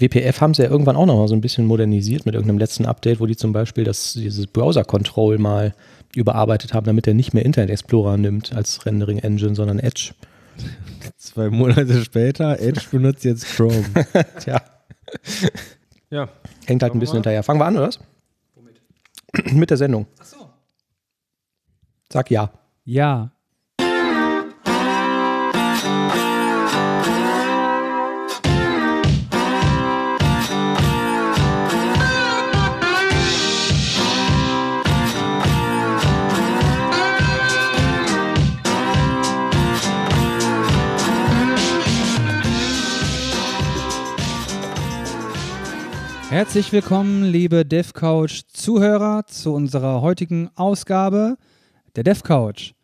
WPF haben sie ja irgendwann auch noch mal so ein bisschen modernisiert mit irgendeinem letzten Update, wo die zum Beispiel das, dieses Browser-Control mal überarbeitet haben, damit er nicht mehr Internet Explorer nimmt als Rendering-Engine, sondern Edge. Zwei Monate später, Edge benutzt jetzt Chrome. Tja. Ja. Hängt halt ein bisschen hinterher. Fangen wir an, oder was? Womit? Mit der Sendung. Ach so. Sag ja. Ja. Herzlich willkommen, liebe DevCouch Zuhörer, zu unserer heutigen Ausgabe der DevCouch.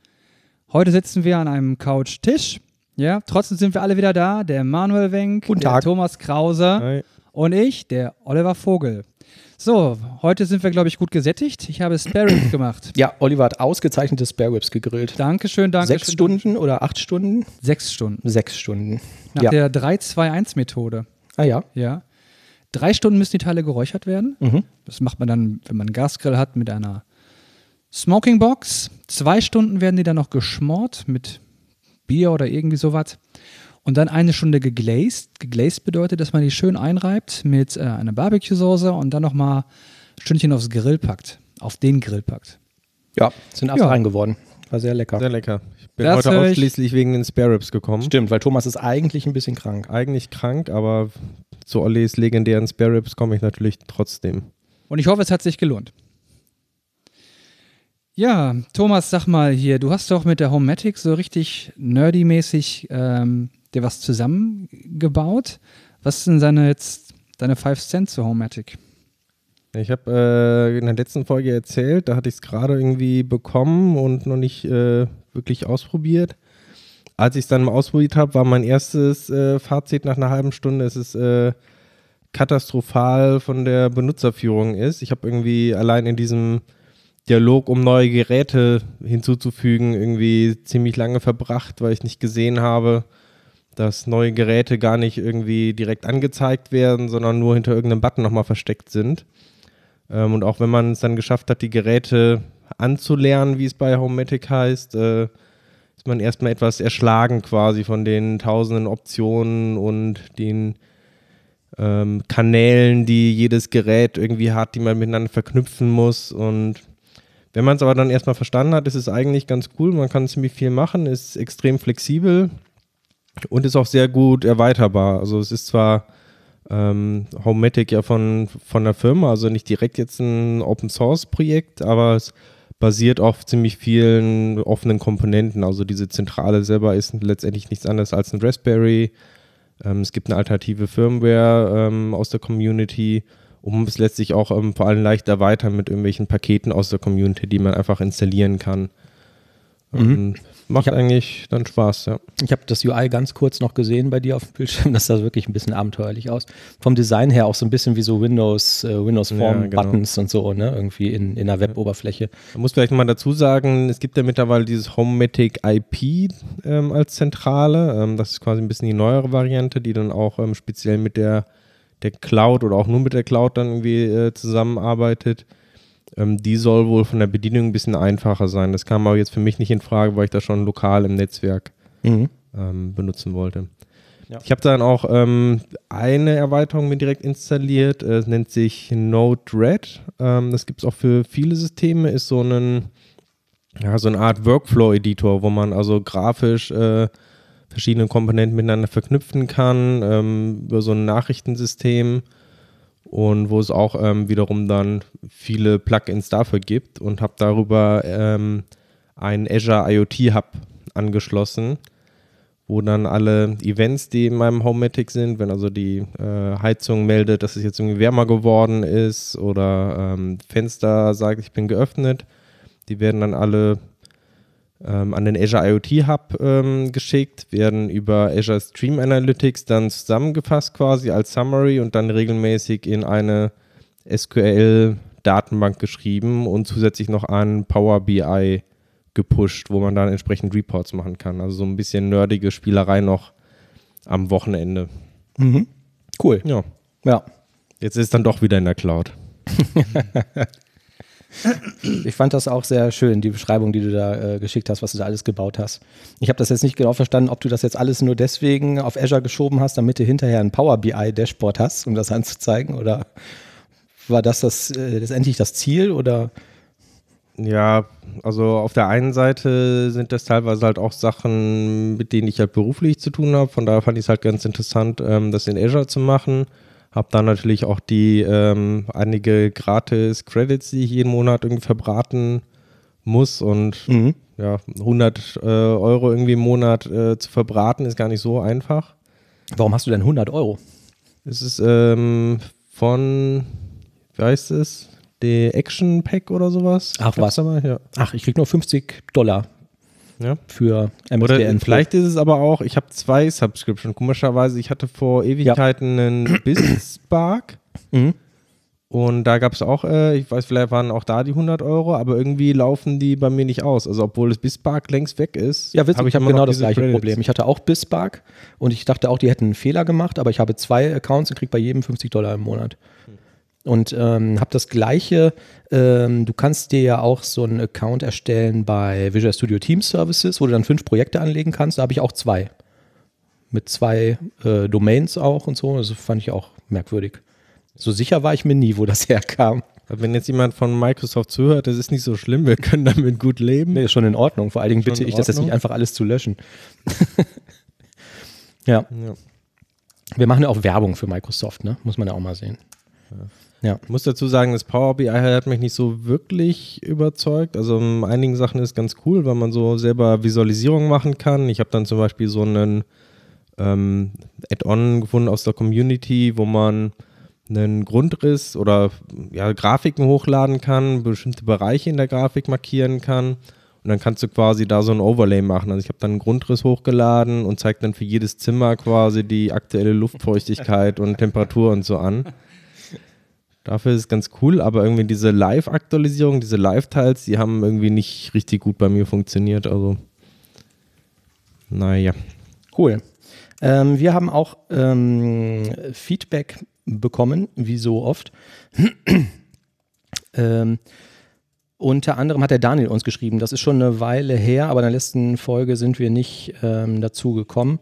Heute sitzen wir an einem Couch-Tisch. Ja, trotzdem sind wir alle wieder da. Der Manuel Wenk, Guten der Tag. Thomas Krause Hi. und ich, der Oliver Vogel. So, heute sind wir, glaube ich, gut gesättigt. Ich habe Spare Ribs gemacht. Ja, Oliver hat ausgezeichnete Spare Ribs gegrillt. Dankeschön, danke Sechs Stunden oder acht Stunden? Sechs Stunden. Sechs Stunden. Nach ja. der 3-2-1-Methode. ah ja. Ja. Drei Stunden müssen die Teile geräuchert werden. Mhm. Das macht man dann, wenn man einen Gasgrill hat, mit einer Smoking Box. Zwei Stunden werden die dann noch geschmort mit Bier oder irgendwie sowas. Und dann eine Stunde geglazed. Geglazed bedeutet, dass man die schön einreibt mit äh, einer Barbecue-Soße und dann nochmal ein Stündchen aufs Grill packt. Auf den Grill packt. Ja, sind Ja. ja. geworden. War sehr lecker. Sehr lecker. Ich bin Das heute ausschließlich wegen den Spare Ribs gekommen. Stimmt, weil Thomas ist eigentlich ein bisschen krank. Eigentlich krank, aber zu Ollis legendären Spare Ribs komme ich natürlich trotzdem. Und ich hoffe, es hat sich gelohnt. Ja, Thomas, sag mal hier, du hast doch mit der Homematic so richtig nerdy-mäßig ähm, dir was zusammengebaut. Was sind deine jetzt deine 5 Cent zur Homematic? Ich habe äh, in der letzten Folge erzählt, da hatte ich es gerade irgendwie bekommen und noch nicht äh, wirklich ausprobiert. Als ich es dann mal ausprobiert habe, war mein erstes äh, Fazit nach einer halben Stunde, dass es äh, katastrophal von der Benutzerführung ist. Ich habe irgendwie allein in diesem Dialog, um neue Geräte hinzuzufügen, irgendwie ziemlich lange verbracht, weil ich nicht gesehen habe, dass neue Geräte gar nicht irgendwie direkt angezeigt werden, sondern nur hinter irgendeinem Button nochmal versteckt sind. Ähm, und auch wenn man es dann geschafft hat, die Geräte anzulernen, wie es bei Homematic heißt, äh, ist man erstmal etwas erschlagen quasi von den tausenden Optionen und den ähm, Kanälen, die jedes Gerät irgendwie hat, die man miteinander verknüpfen muss. Und wenn man es aber dann erstmal verstanden hat, ist es eigentlich ganz cool. Man kann ziemlich viel machen, ist extrem flexibel und ist auch sehr gut erweiterbar. Also es ist zwar ähm, Homematic ja von, von der Firma, also nicht direkt jetzt ein Open Source Projekt, aber es basiert auf ziemlich vielen offenen Komponenten. Also diese Zentrale selber ist letztendlich nichts anderes als ein Raspberry. Ähm, es gibt eine alternative Firmware ähm, aus der Community, um es letztlich auch ähm, vor allem leicht erweitern mit irgendwelchen Paketen aus der Community, die man einfach installieren kann. Ähm, macht hab- eigentlich dann Spaß, ja. Ich habe das UI ganz kurz noch gesehen bei dir auf dem Bildschirm. Das sah wirklich ein bisschen abenteuerlich aus. Vom Design her auch so ein bisschen wie so Windows, äh, Windows Ja, Form genau. Buttons und so, ne? Irgendwie in, in der Web-Oberfläche. Man muss vielleicht mal dazu sagen, es gibt ja mittlerweile dieses Homematic IP ähm, als Zentrale. Ähm, das ist quasi ein bisschen die neuere Variante, die dann auch ähm, speziell mit der, der Cloud oder auch nur mit der Cloud dann irgendwie äh, zusammenarbeitet. Ähm, die soll wohl von der Bedienung ein bisschen einfacher sein. Das kam aber jetzt für mich nicht in Frage, weil ich das schon lokal im Netzwerk Mhm. ähm, benutzen wollte. Ja. Ich habe dann auch ähm, eine Erweiterung mir direkt installiert. Äh, Es nennt sich Node-RED. Ähm, das gibt es auch für viele Systeme. Ist so, ein, ja, so eine Art Workflow-Editor, wo man also grafisch äh, verschiedene Komponenten miteinander verknüpfen kann ähm, über so ein Nachrichtensystem und wo es auch ähm, wiederum dann viele Plugins dafür gibt. Und habe darüber ähm, einen Azure IoT Hub angeschlossen, wo dann alle Events, die in meinem Homematic sind, wenn also die äh, Heizung meldet, dass es jetzt irgendwie wärmer geworden ist oder ähm, Fenster sagt, ich bin geöffnet, die werden dann alle ähm, an den Azure IoT Hub ähm, geschickt, werden über Azure Stream Analytics dann zusammengefasst quasi als Summary und dann regelmäßig in eine SQL-Datenbank geschrieben und zusätzlich noch an Power BI gepusht, wo man dann entsprechend Reports machen kann. Also so ein bisschen nerdige Spielerei noch am Wochenende. Mhm. Cool. Ja, Ja. Jetzt ist es dann doch wieder in der Cloud. Ich fand das auch sehr schön, die Beschreibung, die du da äh, geschickt hast, was du da alles gebaut hast. Ich habe das jetzt nicht genau verstanden, ob du das jetzt alles nur deswegen auf Azure geschoben hast, damit du hinterher ein Power BI Dashboard hast, um das anzuzeigen, oder war das, das äh, letztendlich das Ziel oder? Ja, also auf der einen Seite sind das teilweise halt auch Sachen, mit denen ich halt beruflich zu tun habe. Von daher fand ich es halt ganz interessant, ähm, das in Azure zu machen. Habe dann natürlich auch die ähm, einige gratis Credits, die ich jeden Monat irgendwie verbraten muss. Und Mhm. ja, 100 äh, Euro irgendwie im Monat äh, zu verbraten ist gar nicht so einfach. Warum hast du denn 100 Euro? Es ist ähm, von, wie heißt es? Die Action Pack oder sowas. Ach, was? mal? Ja. Ach, ich krieg nur 50 Dollar ja. für Oder MSDN. vielleicht ist es aber auch, ich habe zwei Subscription. Komischerweise, ich hatte vor Ewigkeiten einen BizSpark Mhm. und da gab es auch, äh, ich weiß, vielleicht waren auch da die 100 Euro, aber irgendwie laufen die bei mir nicht aus. Also obwohl das BizSpark längst weg ist. Ja, witzig, hab ich habe genau das gleiche Credits. Problem. Ich hatte auch BizSpark und ich dachte auch, die hätten einen Fehler gemacht, aber ich habe zwei Accounts und kriege bei jedem 50 Dollar im Monat. Und ähm, habe das gleiche, ähm, du kannst dir ja auch so einen Account erstellen bei Visual Studio Team Services, wo du dann fünf Projekte anlegen kannst. Da habe ich auch zwei. Mit zwei äh, Domains auch und so. Das fand ich auch merkwürdig. So sicher war ich mir nie, wo das herkam. Wenn jetzt jemand von Microsoft zuhört, das ist nicht so schlimm, wir können damit gut leben. Nee, ist schon in Ordnung. Vor allen Dingen bitte ich, das jetzt nicht einfach alles zu löschen. ja. Ja. Wir machen ja auch Werbung für Microsoft, ne? Muss man ja auch mal sehen. Ja. Ich muss dazu sagen, das Power BI hat mich nicht so wirklich überzeugt. Also in einigen Sachen ist ganz cool, weil man so selber Visualisierung machen kann. Ich habe dann zum Beispiel so einen ähm, Add-on gefunden aus der Community, wo man einen Grundriss oder ja, Grafiken hochladen kann, bestimmte Bereiche in der Grafik markieren kann. Und dann kannst du quasi da so ein Overlay machen. Also ich habe dann einen Grundriss hochgeladen und zeigt dann für jedes Zimmer quasi die aktuelle Luftfeuchtigkeit und Temperatur und so an. Dafür ist es ganz cool, aber irgendwie diese Live-Aktualisierung, diese Live-Tiles, die haben irgendwie nicht richtig gut bei mir funktioniert. Also, naja. Cool. Ähm, wir haben auch ähm, Feedback bekommen, wie so oft. ähm, unter anderem hat der Daniel uns geschrieben, das ist schon eine Weile her, aber in der letzten Folge sind wir nicht ähm, dazu gekommen.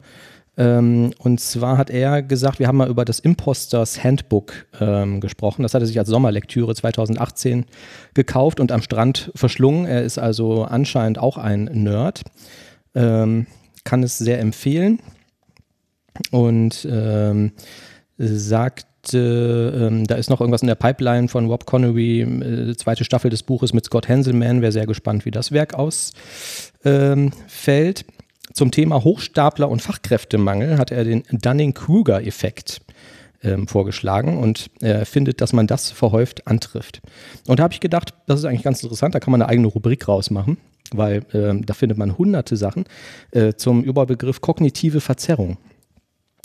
Ähm, und zwar hat er gesagt, wir haben mal über das Imposters Handbook ähm, gesprochen. Das hat er sich als Sommerlektüre 2018 gekauft und am Strand verschlungen. Er ist also anscheinend auch ein Nerd. Ähm, kann es sehr empfehlen und ähm, sagte, ähm, da ist noch irgendwas in der Pipeline von Rob Connery, äh, zweite Staffel des Buches mit Scott Hanselman. Wäre sehr gespannt, wie das Werk ausfällt. Zum Thema Hochstapler und Fachkräftemangel hat er den Dunning-Kruger-Effekt ähm, vorgeschlagen und er findet, dass man das verhäuft antrifft. Und da habe ich gedacht, das ist eigentlich ganz interessant, da kann man eine eigene Rubrik rausmachen, weil ähm, da findet man hunderte Sachen äh, zum Überbegriff kognitive Verzerrung.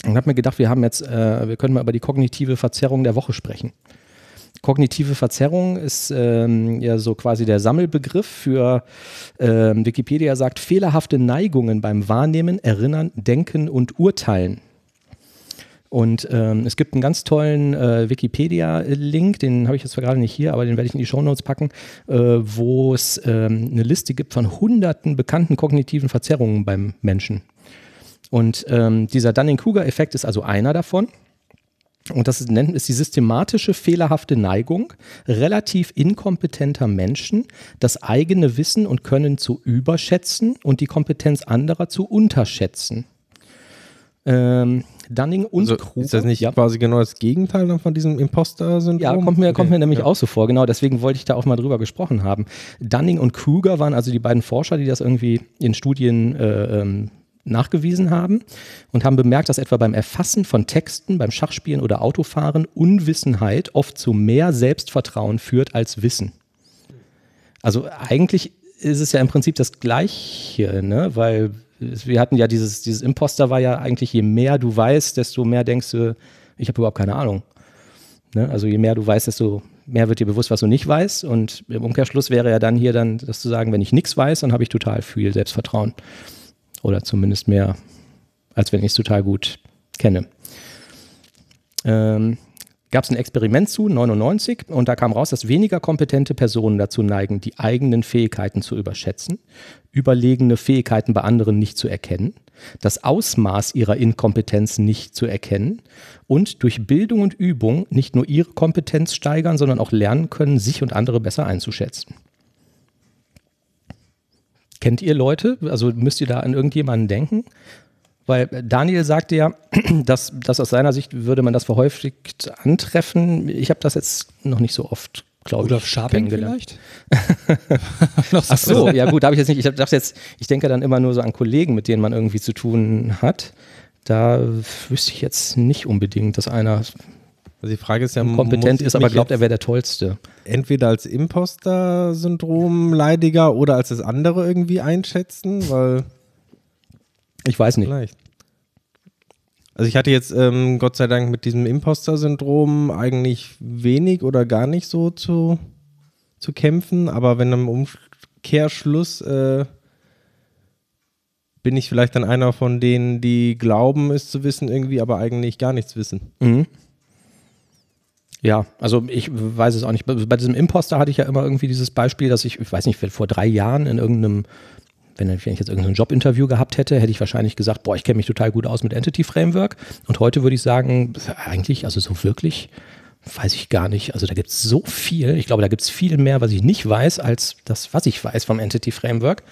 Und habe mir gedacht, wir haben jetzt, äh, wir können mal über die kognitive Verzerrung der Woche sprechen. Kognitive Verzerrung ist ähm, ja so quasi der Sammelbegriff für, ähm, Wikipedia sagt, fehlerhafte Neigungen beim Wahrnehmen, Erinnern, Denken und Urteilen. Und ähm, es gibt einen ganz tollen äh, Wikipedia-Link, den habe ich jetzt gerade nicht hier, aber den werde ich in die Shownotes packen, äh, wo es ähm, eine Liste gibt von hunderten bekannten kognitiven Verzerrungen beim Menschen. Und ähm, dieser Dunning-Kruger-Effekt ist also einer davon. Und das ist, nennt, ist die systematische fehlerhafte Neigung relativ inkompetenter Menschen, das eigene Wissen und Können zu überschätzen und die Kompetenz anderer zu unterschätzen. Ähm, Dunning und Also, Kruger. ist das nicht ja. quasi genau das Gegenteil dann von diesem Imposter-Syndrom? Ja, kommt mir, kommt Okay, mir nämlich ja. auch so vor, genau. Deswegen wollte ich da auch mal drüber gesprochen haben. Dunning und Kruger waren also die beiden Forscher, die das irgendwie in Studien äh, ähm, nachgewiesen haben und haben bemerkt, dass etwa beim Erfassen von Texten, beim Schachspielen oder Autofahren Unwissenheit oft zu mehr Selbstvertrauen führt als Wissen. Also eigentlich ist es ja im Prinzip das Gleiche, ne? weil wir hatten ja dieses, dieses Imposter war ja eigentlich, je mehr du weißt, desto mehr denkst du, ich habe überhaupt keine Ahnung. Ne? Also je mehr du weißt, desto mehr wird dir bewusst, was du nicht weißt. Und im Umkehrschluss wäre ja dann hier dann, das zu sagen, wenn ich nichts weiß, dann habe ich total viel Selbstvertrauen. Oder zumindest mehr, als wenn ich es total gut kenne. Ähm, gab es ein Experiment zu, 99, und da kam raus, dass weniger kompetente Personen dazu neigen, die eigenen Fähigkeiten zu überschätzen, überlegene Fähigkeiten bei anderen nicht zu erkennen, das Ausmaß ihrer Inkompetenz nicht zu erkennen und durch Bildung und Übung nicht nur ihre Kompetenz steigern, sondern auch lernen können, sich und andere besser einzuschätzen. Kennt ihr Leute? Also müsst ihr da an irgendjemanden denken? Weil Daniel sagte ja, dass, dass aus seiner Sicht würde man das verhäufigt antreffen. Ich habe das jetzt noch nicht so oft glaube ich. Rudolf Scharping vielleicht? Ach so, ja gut, habe ich jetzt nicht. Ich dachte jetzt, ich denke dann immer nur so an Kollegen, mit denen man irgendwie zu tun hat. Da wüsste ich jetzt nicht unbedingt, dass einer Also die Frage ist ja, kompetent ist, aber glaubt, er wäre der Tollste. entweder als Imposter-Syndrom-Leidiger oder als das andere irgendwie einschätzen, weil Ich weiß nicht. vielleicht. Also ich hatte jetzt ähm, Gott sei Dank mit diesem Imposter-Syndrom eigentlich wenig oder gar nicht so zu, zu kämpfen, aber wenn im Umkehrschluss äh, bin ich vielleicht dann einer von denen, die glauben, es zu wissen, irgendwie, aber eigentlich gar nichts wissen. Mhm. Ja, also ich weiß es auch nicht. Bei diesem Imposter hatte ich ja immer irgendwie dieses Beispiel, dass ich, ich weiß nicht, vor drei Jahren in irgendeinem, wenn ich wenn ich jetzt irgendein Jobinterview gehabt hätte, hätte ich wahrscheinlich gesagt, boah, ich kenne mich total gut aus mit Entity Framework. Und heute würde ich sagen, eigentlich, also so wirklich, weiß ich gar nicht. Also da gibt es so viel. Ich glaube, da gibt es viel mehr, was ich nicht weiß, als das, was ich weiß vom Entity Framework.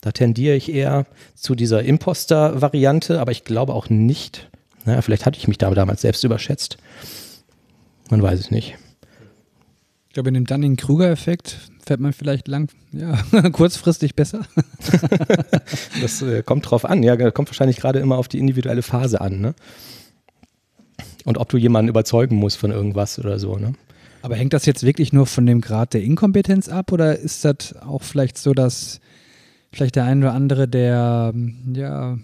Da tendiere ich eher zu dieser Imposter-Variante, aber ich glaube auch nicht. Naja, vielleicht hatte ich mich da damals selbst überschätzt. Man weiß es nicht. Ich glaube, in dem Dunning-Kruger-Effekt fährt man vielleicht lang, ja, kurzfristig besser. Das äh, kommt drauf an. Ja, kommt wahrscheinlich gerade immer auf die individuelle Phase an. Ne? Und ob du jemanden überzeugen musst von irgendwas oder so. Ne? Aber hängt das jetzt wirklich nur von dem Grad der Inkompetenz ab oder ist das auch vielleicht so, dass vielleicht der ein oder andere, der ja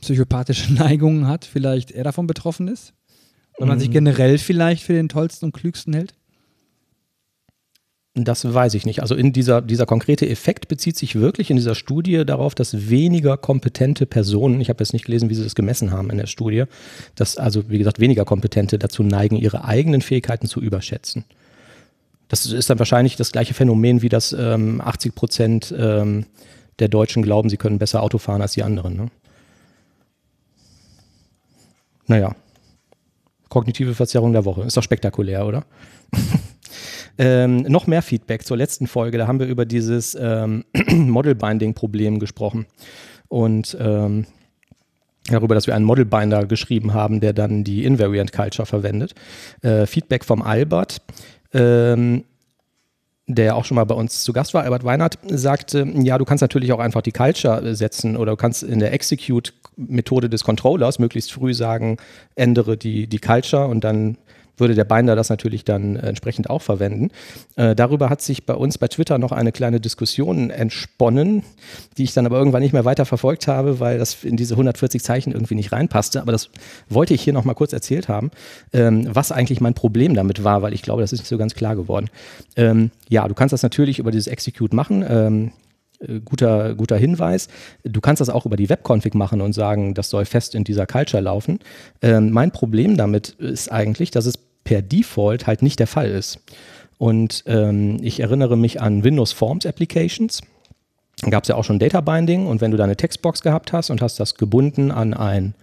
psychopathische Neigungen hat, vielleicht eher davon betroffen ist? Weil man sich generell vielleicht für den tollsten und klügsten hält? Das weiß ich nicht. Also in dieser, dieser konkrete Effekt bezieht sich wirklich in dieser Studie darauf, dass weniger kompetente Personen, ich habe jetzt nicht gelesen, wie sie das gemessen haben in der Studie, dass also, wie gesagt, weniger kompetente dazu neigen, ihre eigenen Fähigkeiten zu überschätzen. Das ist dann wahrscheinlich das gleiche Phänomen, wie das ähm, 80 Prozent ähm, der Deutschen glauben, sie können besser Auto fahren als die anderen. Ne? Naja, kognitive Verzerrung der Woche. Ist doch spektakulär, oder? ähm, noch mehr Feedback zur letzten Folge. Da haben wir über dieses ähm, Model-Binding-Problem gesprochen. Und ähm, darüber, dass wir einen Model-Binder geschrieben haben, der dann die Invariant Culture verwendet. Äh, Feedback vom Albert. Ähm, der auch schon mal bei uns zu Gast war, Albert Weinert, sagte, ja, du kannst natürlich auch einfach die Culture setzen oder du kannst in der Execute-Methode des Controllers möglichst früh sagen, ändere die, die Culture und dann würde der Binder das natürlich dann äh, entsprechend auch verwenden. Äh, darüber hat sich bei uns bei Twitter noch eine kleine Diskussion entsponnen, die ich dann aber irgendwann nicht mehr weiter verfolgt habe, weil das in diese 140 Zeichen irgendwie nicht reinpasste. Aber das wollte ich hier noch mal kurz erzählt haben, ähm, was eigentlich mein Problem damit war, weil ich glaube, das ist nicht so ganz klar geworden. Ähm, ja, du kannst das natürlich über dieses Execute machen. Ähm, äh, guter, guter Hinweis. Du kannst das auch über die Webconfig machen und sagen, das soll fest in dieser Culture laufen. Ähm, mein Problem damit ist eigentlich, dass es per Default halt nicht der Fall ist. Und ähm, ich erinnere mich an Windows Forms Applications. Da gab es ja auch schon Data Binding und wenn du da eine Textbox gehabt hast und hast das gebunden an ein,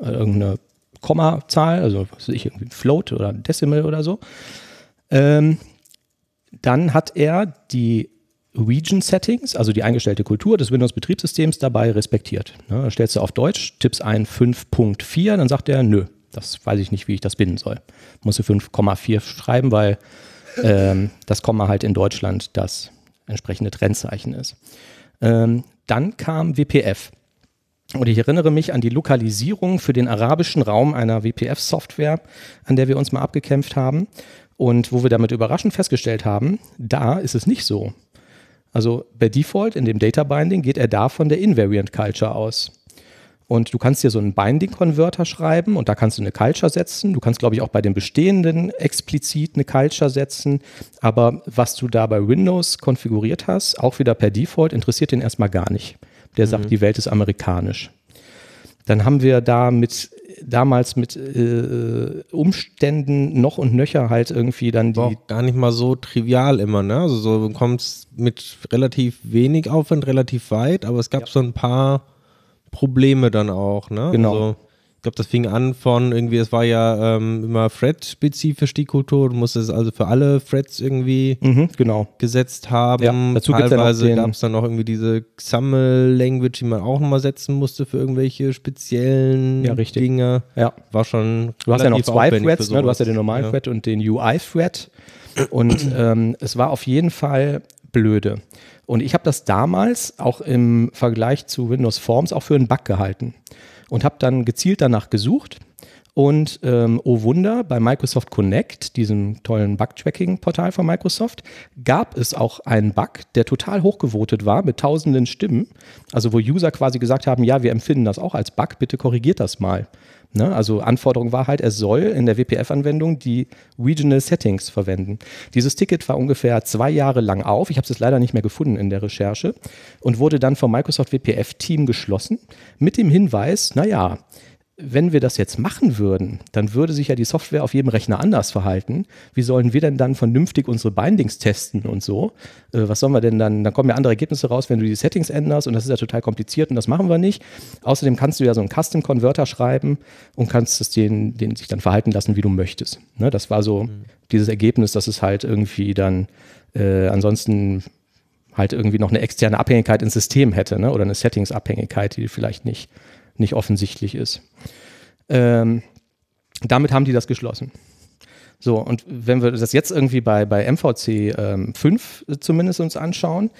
äh, irgendeine Kommazahl, also was weiß ich, irgendwie Float oder Decimal oder so, ähm, dann hat er die Region Settings, also die eingestellte Kultur des Windows-Betriebssystems, dabei respektiert. Ne, stellst du auf Deutsch, tippst ein 5.4, dann sagt er, nö, das weiß ich nicht, wie ich das binden soll. Musst du 5,4 schreiben, weil ähm, das Komma halt in Deutschland das entsprechende Trennzeichen ist. Ähm, dann kam WPF. Und ich erinnere mich an die Lokalisierung für den arabischen Raum einer WPF-Software, an der wir uns mal abgekämpft haben und wo wir damit überraschend festgestellt haben, da ist es nicht so. Also bei Default in dem Data Binding geht er da von der Invariant Culture aus. Und du kannst dir so einen Binding-Converter schreiben und da kannst du eine Culture setzen. Du kannst, glaube ich, auch bei den bestehenden explizit eine Culture setzen. Aber was du da bei Windows konfiguriert hast, auch wieder per Default, interessiert den erstmal gar nicht. Der sagt, die Welt ist amerikanisch. Dann haben wir da mit damals mit äh, Umständen noch und nöcher halt irgendwie dann die. War auch gar nicht mal so trivial immer, ne? Also so, du kommst mit relativ wenig Aufwand relativ weit, aber es gab Ja. so ein paar Probleme dann auch, ne? Genau. Also, ich glaube, das fing an von irgendwie, es war ja ähm, immer Thread-spezifisch die Kultur, du musstest also für alle Threads irgendwie Mhm, genau. gesetzt haben. Ja, dazu Teilweise gab es dann noch irgendwie diese XAML-Language, die man auch nochmal setzen musste für irgendwelche speziellen Ja, richtig. Dinge. Ja. War schon. Du hast ja noch zwei Threads, ne? du hast ja den normalen Ja. Thread und den UI-Thread. Und ähm, es war auf jeden Fall blöde. Und ich habe das damals auch im Vergleich zu Windows Forms auch für einen Bug gehalten. Und habe dann gezielt danach gesucht. Und ähm, oh Wunder, bei Microsoft Connect, diesem tollen Bug-Tracking-Portal von Microsoft, gab es auch einen Bug, der total hochgevotet war mit tausenden Stimmen. Also wo User quasi gesagt haben, ja, wir empfinden das auch als Bug, bitte korrigiert das mal. Ne? Also Anforderung war halt, er soll in der WPF-Anwendung die Regional Settings verwenden. Dieses Ticket war ungefähr zwei Jahre lang auf. Ich habe es leider nicht mehr gefunden in der Recherche und wurde dann vom Microsoft WPF-Team geschlossen mit dem Hinweis, naja, wenn wir das jetzt machen würden, dann würde sich ja die Software auf jedem Rechner anders verhalten. Wie sollen wir denn dann vernünftig unsere Bindings testen und so? Äh, was sollen wir denn dann? Dann kommen ja andere Ergebnisse raus, wenn du die Settings änderst und das ist ja total kompliziert und das machen wir nicht. Außerdem kannst du ja so einen Custom Converter schreiben und kannst es den, den sich dann verhalten lassen, wie du möchtest. Ne? Das war so dieses Ergebnis, dass es halt irgendwie dann äh, ansonsten halt irgendwie noch eine externe Abhängigkeit ins System hätte ne? oder eine Settings-Abhängigkeit, die vielleicht nicht, nicht offensichtlich ist. Ähm, damit haben die das geschlossen. So, und wenn wir das jetzt irgendwie bei, bei MVC ähm, 5 zumindest uns anschauen,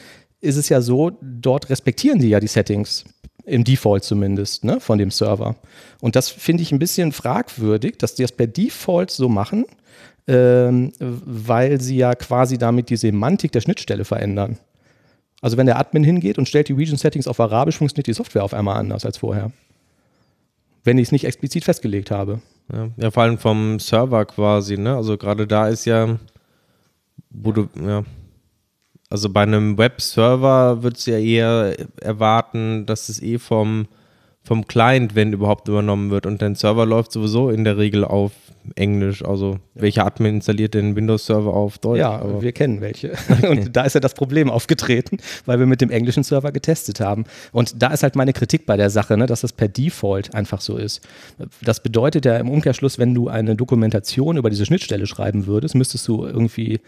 ist es ja so, dort respektieren die ja die Settings, im Default zumindest, ne, von dem Server. Und das finde ich ein bisschen fragwürdig, dass die das per Default so machen, ähm, weil sie ja quasi damit die Semantik der Schnittstelle verändern. Also wenn der Admin hingeht und stellt die Region Settings auf Arabisch, funktioniert die Software auf einmal anders als vorher. Wenn ich es nicht explizit festgelegt habe. Ja, ja, vor allem vom Server quasi, ne? Also gerade da ist ja, wo du, ja. Also bei einem Webserver würdest du ja eher erwarten, dass es eh vom, vom Client, wenn überhaupt, übernommen wird. Und dein Server läuft sowieso in der Regel auf Englisch. Also welcher Admin installiert den Windows-Server auf Deutsch? Ja, Aber- wir kennen welche. Und da ist ja das Problem aufgetreten, weil wir mit dem englischen Server getestet haben. Und da ist halt meine Kritik bei der Sache, ne, dass das per Default einfach so ist. Das bedeutet ja im Umkehrschluss, wenn du eine Dokumentation über diese Schnittstelle schreiben würdest, müsstest du irgendwie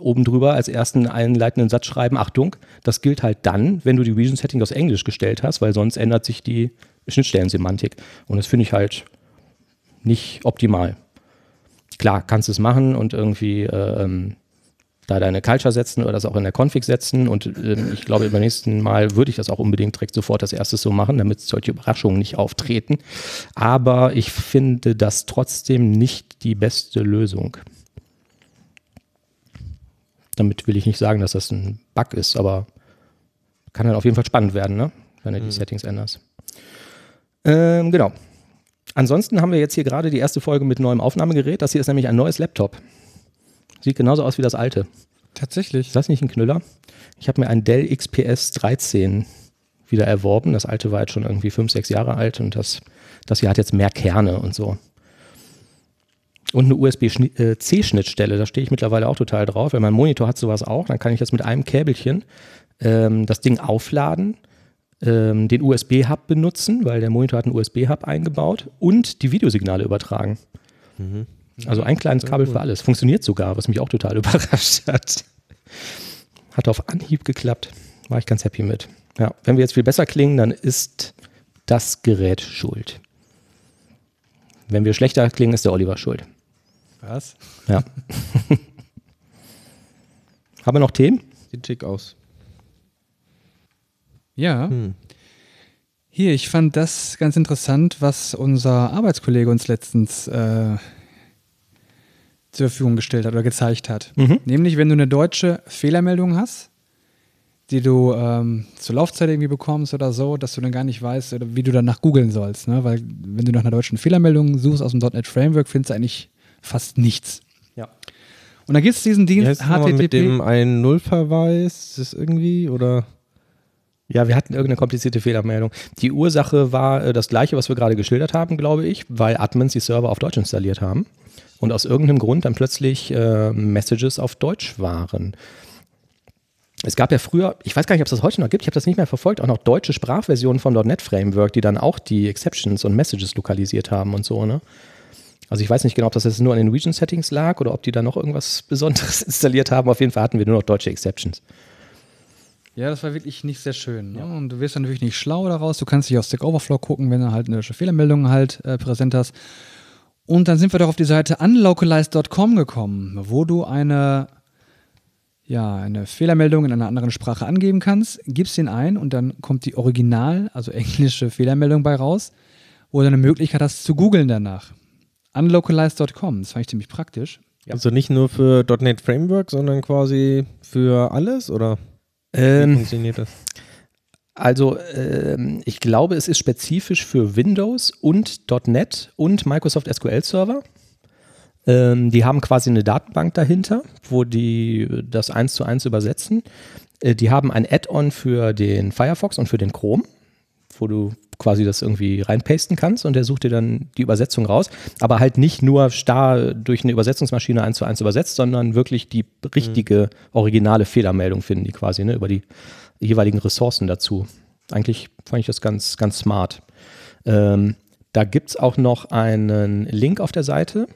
oben drüber als ersten einleitenden Satz schreiben, Achtung, das gilt halt dann, wenn du die Region Setting aus Englisch gestellt hast, weil sonst ändert sich die Schnittstellensemantik. Und das finde ich halt nicht optimal. Klar, kannst du es machen und irgendwie äh, ähm, da deine Culture setzen oder das auch in der Config setzen. Und ähm, ich glaube, beim nächsten Mal würde ich das auch unbedingt direkt sofort als erstes so machen, damit solche Überraschungen nicht auftreten. Aber ich finde das trotzdem nicht die beste Lösung. Damit will ich nicht sagen, dass das ein Bug ist, aber kann dann auf jeden Fall spannend werden, ne? wenn du die Settings änderst. Ähm, genau. Ansonsten haben wir jetzt hier gerade die erste Folge mit neuem Aufnahmegerät. Das hier ist nämlich ein neues Laptop. Sieht genauso aus wie das alte. Tatsächlich. Ist das nicht ein Knüller? Ich habe mir ein Dell XPS 13 wieder erworben. Das alte war jetzt schon irgendwie fünf, sechs Jahre alt und das, das hier hat jetzt mehr Kerne und so. Und eine USB-C-Schnittstelle, da stehe ich mittlerweile auch total drauf, weil mein Monitor hat sowas auch. Dann kann ich jetzt mit einem Käbelchen ähm, das Ding aufladen, ähm, den USB-Hub benutzen, weil der Monitor hat einen USB-Hub eingebaut und die Videosignale übertragen. Also ein kleines Kabel für alles. Funktioniert sogar, was mich auch total überrascht hat. Hat auf Anhieb geklappt. War ich ganz happy mit. Ja, wenn wir jetzt viel besser klingen, dann ist das Gerät schuld. Wenn wir schlechter klingen, ist der Oliver schuld. Was? Ja. Haben wir noch Themen? Sieht schick aus. Ja. Hm. Hier, ich fand das ganz interessant, was unser Arbeitskollege uns letztens äh, zur Verfügung gestellt hat oder gezeigt hat. Mhm. Nämlich, wenn du eine deutsche Fehlermeldung hast, die du ähm, zur Laufzeit irgendwie bekommst oder so, dass du dann gar nicht weißt, wie du danach googeln sollst. Ne? Weil, wenn du nach einer deutschen Fehlermeldung suchst aus dem .NET Framework, findest du eigentlich fast nichts. Ja. Und dann gibt es diesen Dienst nochmal mit HTTP. dem einen Nullverweis? Ist das irgendwie? Oder? Ja, wir hatten irgendeine komplizierte Fehlermeldung. Die Ursache war äh, das gleiche, was wir gerade geschildert haben, glaube ich, weil Admins die Server auf Deutsch installiert haben und aus irgendeinem Grund dann plötzlich äh, Messages auf Deutsch waren. Es gab ja früher, ich weiß gar nicht, ob es das heute noch gibt, ich habe das nicht mehr verfolgt, auch noch deutsche Sprachversionen von .NET Framework, die dann auch die Exceptions und Messages lokalisiert haben und so, ne? Also ich weiß nicht genau, ob das jetzt nur an den Region-Settings lag oder ob die da noch irgendwas Besonderes installiert haben. Auf jeden Fall hatten wir nur noch deutsche Exceptions. Ja, das war wirklich nicht sehr schön. Ne? Und du wirst dann natürlich nicht schlau daraus. Du kannst dich auf Stack Overflow gucken, wenn du halt eine Fehlermeldung halt äh, präsent hast. Und dann sind wir doch auf die Seite unlocalized.com gekommen, wo du eine, ja, eine Fehlermeldung in einer anderen Sprache angeben kannst, gibst den ein und dann kommt die Original, also englische Fehlermeldung bei raus, wo du eine Möglichkeit hast zu googeln danach. Unlocalized.com, das fand ich ziemlich praktisch. Ja. Also nicht nur für .NET Framework, sondern quasi für alles, oder? Ähm, Wie funktioniert das? Also ähm, ich glaube, es ist spezifisch für Windows und .NET und Microsoft SQL Server. Ähm, die haben quasi eine Datenbank dahinter, wo die das eins zu eins übersetzen. Äh, die haben ein Add-on für den Firefox und für den Chrome, wo du quasi das irgendwie reinpasten kannst und der sucht dir dann die Übersetzung raus. Aber halt nicht nur starr durch eine Übersetzungsmaschine eins zu eins übersetzt, sondern wirklich die richtige, originale Fehlermeldung finden die quasi, ne, über die jeweiligen Ressourcen dazu. Eigentlich fand ich das ganz, ganz smart. Ähm, da gibt es auch noch einen Link auf der Seite,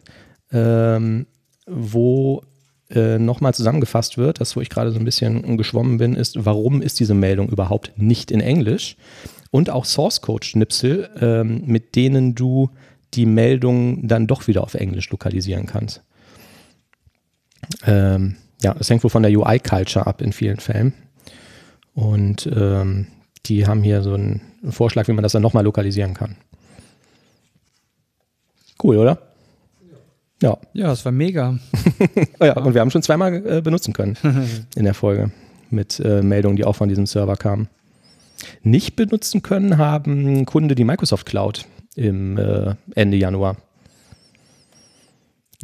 ähm, wo äh, nochmal zusammengefasst wird, das, wo ich gerade so ein bisschen geschwommen bin, ist, warum ist diese Meldung überhaupt nicht in Englisch? Und auch Source Code-Schnipsel, ähm, mit denen du die Meldung dann doch wieder auf Englisch lokalisieren kannst. Ähm, ja, das hängt wohl von der UI-Culture ab in vielen Fällen. Und ähm, die haben hier so einen Vorschlag, wie man das dann nochmal lokalisieren kann. Cool, oder? Ja. Ja, das war mega. ja, und wir haben schon zweimal äh, benutzen können in der Folge mit äh, Meldungen, die auch von diesem Server kamen. Nicht benutzen können haben Kunde die Microsoft Cloud im äh, Ende Januar.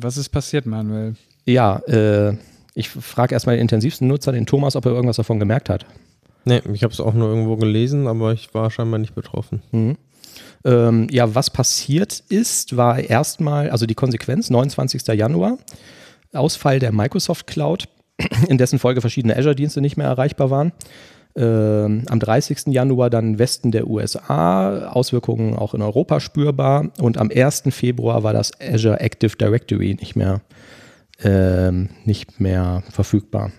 Was ist passiert, Manuel? Ja, äh, ich frage erstmal den intensivsten Nutzer, den Thomas, ob er irgendwas davon gemerkt hat. Nee, ich habe es auch nur irgendwo gelesen, aber ich war scheinbar nicht betroffen. Mhm. Ähm, ja, was passiert ist, war erstmal, also die Konsequenz, 29. Januar, Ausfall der Microsoft Cloud, in dessen Folge verschiedene Azure-Dienste nicht mehr erreichbar waren. Ähm, am 30. Januar dann Westen der USA, Auswirkungen auch in Europa spürbar. Und am 1. Februar war das Azure Active Directory nicht mehr, ähm, nicht mehr verfügbar.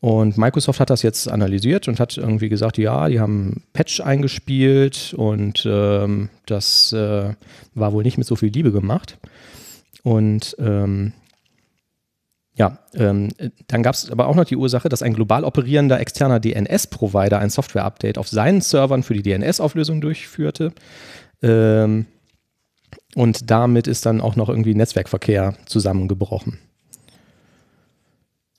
Und Microsoft hat das jetzt analysiert und hat irgendwie gesagt, ja, die haben Patch eingespielt und ähm, das äh, war wohl nicht mit so viel Liebe gemacht. Und ähm, ja, ähm, dann gab es aber auch noch die Ursache, dass ein global operierender externer DNS-Provider ein Software-Update auf seinen Servern für die DNS-Auflösung durchführte. Ähm, und damit ist dann auch noch irgendwie Netzwerkverkehr zusammengebrochen.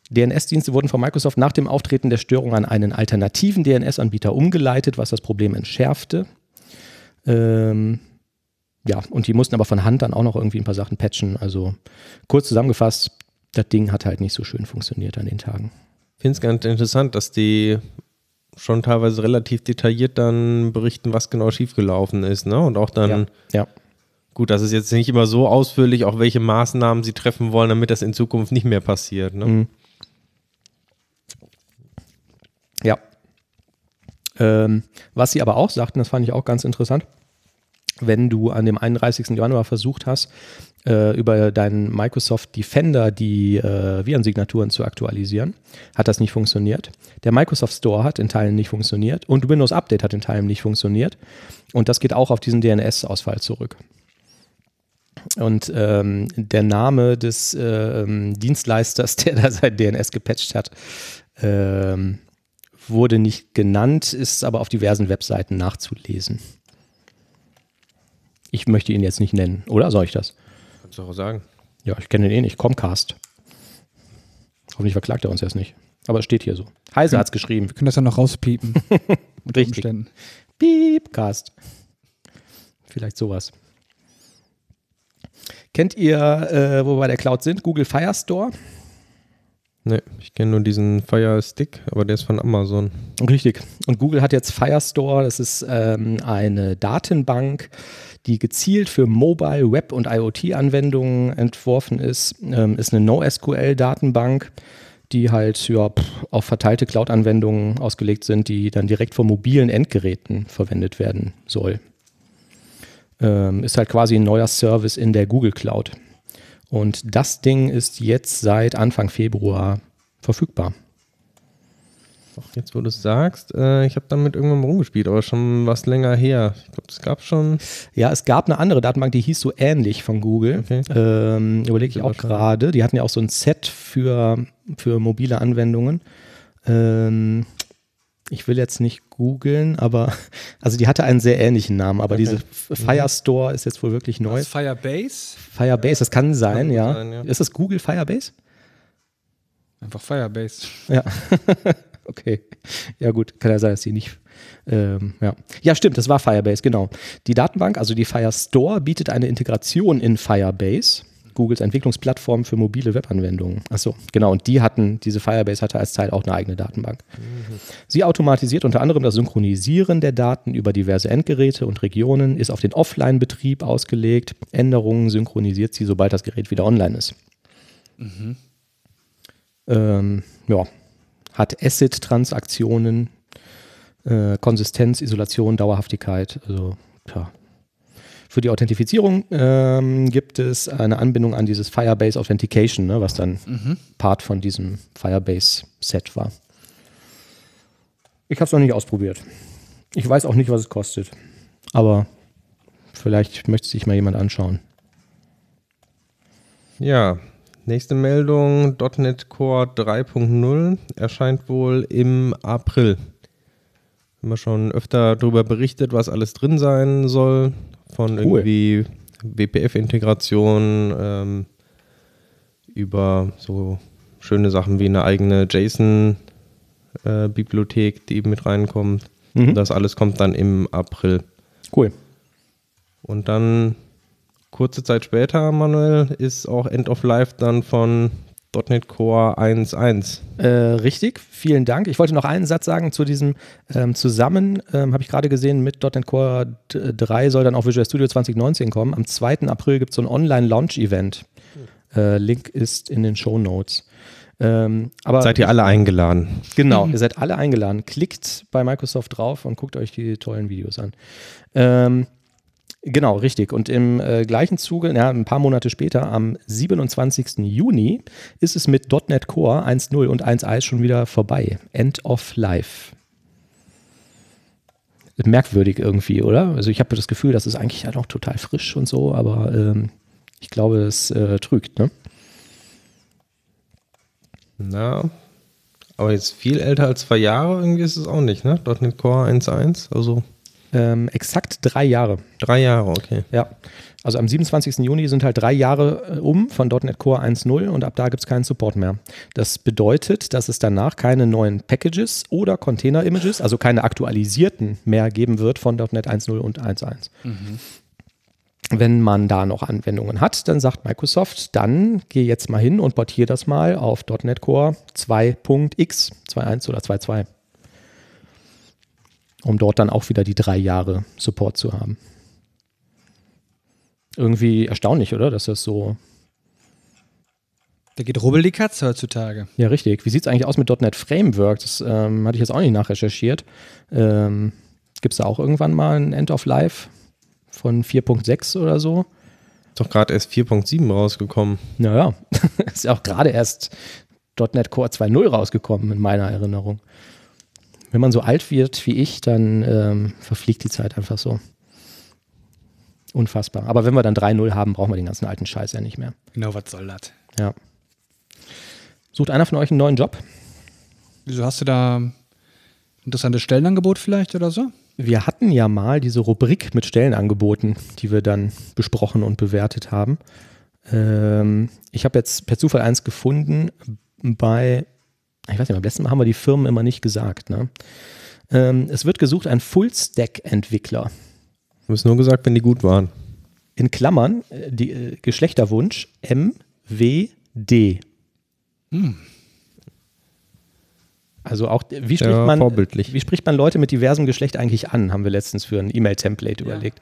DNS-Dienste wurden von Microsoft nach dem Auftreten der Störung an einen alternativen DNS-Anbieter umgeleitet, was das Problem entschärfte. Ähm, ja, und die mussten aber von Hand dann auch noch irgendwie ein paar Sachen patchen. Also kurz zusammengefasst, das Ding hat halt nicht so schön funktioniert an den Tagen. Ich finde es ganz interessant, dass die schon teilweise relativ detailliert dann berichten, was genau schiefgelaufen ist, ne? Und auch dann, ja, ja. gut, das ist jetzt nicht immer so ausführlich, auch welche Maßnahmen sie treffen wollen, damit das in Zukunft nicht mehr passiert, ne? Mhm. Ja. Ähm, was sie aber auch sagten, das fand ich auch ganz interessant, wenn du an dem 31. Januar versucht hast, äh, über deinen Microsoft Defender die äh, Virensignaturen zu aktualisieren, hat das nicht funktioniert. Der Microsoft Store hat in Teilen nicht funktioniert und Windows Update hat in Teilen nicht funktioniert. Und das geht auch auf diesen DNS-Ausfall zurück. Und ähm, der Name des äh, Dienstleisters, der da sein DNS gepatcht hat, ähm, wurde nicht genannt, ist aber auf diversen Webseiten nachzulesen. Ich möchte ihn jetzt nicht nennen, oder soll ich das? Kannst du auch sagen. Ja, ich kenne ihn eh nicht. Comcast. Hoffentlich verklagt er uns erst nicht. Aber es steht hier so. Heise hat es geschrieben. Wir können das ja noch rauspiepen. Richtig. Umständen. Piepcast. Vielleicht sowas. Kennt ihr, äh, wo wir bei der Cloud sind, Google Firestore? Ne, ich kenne nur diesen Fire Stick, aber der ist von Amazon. Richtig. Und Google hat jetzt Firestore. Das ist ähm, eine Datenbank, die gezielt für Mobile, Web und IoT-Anwendungen entworfen ist. Ähm, ist eine NoSQL-Datenbank, die halt ja, pff, auf verteilte Cloud-Anwendungen ausgelegt sind, die dann direkt von mobilen Endgeräten verwendet werden soll. Ähm, ist halt quasi ein neuer Service in der Google Cloud. Und das Ding ist jetzt seit Anfang Februar verfügbar. Ach, jetzt, wo du es sagst, äh, ich habe damit irgendwann mal rumgespielt, aber schon was länger her. Ich glaube, es gab schon. Ja, es gab eine andere Datenbank, die hieß so ähnlich von Google. Okay. Ähm, Überlege ich auch gerade. Die hatten ja auch so ein Set für, für mobile Anwendungen. Ähm, ich will jetzt nicht googeln, aber also die hatte einen sehr ähnlichen Namen, aber Okay. diese F- Firestore ist jetzt wohl wirklich neu. Was, Firebase? Firebase, das kann sein, gut ja. sein, ja. Ist das Google Firebase? Einfach Firebase. Ja. okay. Ja, gut. Kann ja sein, dass die nicht. Ähm, ja. ja, stimmt, das war Firebase, genau. Die Datenbank, also die Firestore, bietet eine Integration in Firebase, Googles Entwicklungsplattform für mobile Webanwendungen. Achso, genau. Und die hatten, diese Firebase hatte als Teil auch eine eigene Datenbank. Sie automatisiert unter anderem das Synchronisieren der Daten über diverse Endgeräte und Regionen, ist auf den Offline-Betrieb ausgelegt. Änderungen synchronisiert sie, sobald das Gerät wieder online ist. Ähm, ja, hat Asset-Transaktionen, äh, Konsistenz, Isolation, Dauerhaftigkeit. Also, tja. Für die Authentifizierung ähm, gibt es eine Anbindung an dieses Firebase Authentication, ne, was dann Part von diesem Firebase-Set war. Ich habe es noch nicht ausprobiert. Ich weiß auch nicht, was es kostet. Aber vielleicht möchte sich mal jemand anschauen. Ja, nächste Meldung: .NET Core 3.0 erscheint wohl im April. Haben wir schon öfter darüber berichtet, was alles drin sein soll. Von Cool. irgendwie WPF-Integration ähm, über so schöne Sachen wie eine eigene JSON-Bibliothek, die mit reinkommt. Mhm. Das alles kommt dann im April. Cool. Und dann kurze Zeit später, Manuel, ist auch End of Life dann von .NET Core 1.1. Äh, richtig, vielen Dank. Ich wollte noch einen Satz sagen zu diesem ähm, zusammen, ähm, habe ich gerade gesehen, mit .NET Core d- 3 soll dann auch Visual Studio 2019 kommen. Am 2. April gibt es so ein Online-Launch-Event. Äh, Link ist in den Show Notes. Ähm, aber Seid ihr alle eingeladen? Genau, ihr seid alle eingeladen. Klickt bei Microsoft drauf und guckt euch die tollen Videos an. Ähm, genau, richtig. Und im äh, gleichen Zuge, ja, ein paar Monate später, am 27. Juni, ist es mit .NET Core 1.0 und 1.1 schon wieder vorbei. End of Life. Merkwürdig irgendwie, oder? Also ich habe das Gefühl, das ist eigentlich ja noch total frisch und so, aber ähm, ich glaube, es äh, trügt, ne? Na, aber jetzt viel älter als zwei Jahre irgendwie ist es auch nicht, ne? .NET Core 1.1, also Ähm, exakt drei Jahre. drei Jahre, okay. Ja, also am 27. Juni sind halt drei Jahre äh, um von .NET Core 1.0 und ab da gibt es keinen Support mehr. Das bedeutet, dass es danach keine neuen Packages oder Container-Images, also keine aktualisierten mehr geben wird von .NET 1.0 und 1.1. Wenn man da noch Anwendungen hat, dann sagt Microsoft, dann geh jetzt mal hin und portier das mal auf .NET Core 2.x, 2.1 oder 2.2 um dort dann auch wieder die drei Jahre Support zu haben. Irgendwie erstaunlich, oder? Dass das so. Da geht rubbel die Katze heutzutage. Ja, richtig. Wie sieht es eigentlich aus mit .NET Framework? Das ähm, hatte ich jetzt auch nicht nachrecherchiert. Ähm, Gibt es da auch irgendwann mal ein End of Life von 4.6 oder so? Ist doch gerade erst 4.7 rausgekommen. Naja, ist ja auch gerade erst .NET Core 2.0 rausgekommen in meiner Erinnerung. Wenn man so alt wird wie ich, dann ähm, verfliegt die Zeit einfach so. Unfassbar. Aber wenn wir dann 3.0 haben, brauchen wir den ganzen alten Scheiß ja nicht mehr. Genau, was soll das? Ja. Sucht einer von euch einen neuen Job? Wieso hast du da ein interessantes Stellenangebot vielleicht oder so? Wir hatten ja mal diese Rubrik mit Stellenangeboten, die wir dann besprochen und bewertet haben. Ähm, ich habe jetzt per Zufall eins gefunden bei, ich weiß nicht, beim letzten Mal haben wir die Firmen immer nicht gesagt. Ne? Ähm, es wird gesucht ein Full-Stack-Entwickler. Du hast nur gesagt, wenn die gut waren. In Klammern, äh, die, äh, Geschlechterwunsch MWD. Also auch, wie spricht, Ja, man, vorbildlich. wie spricht man Leute mit diversem Geschlecht eigentlich an, haben wir letztens für ein E-Mail-Template überlegt.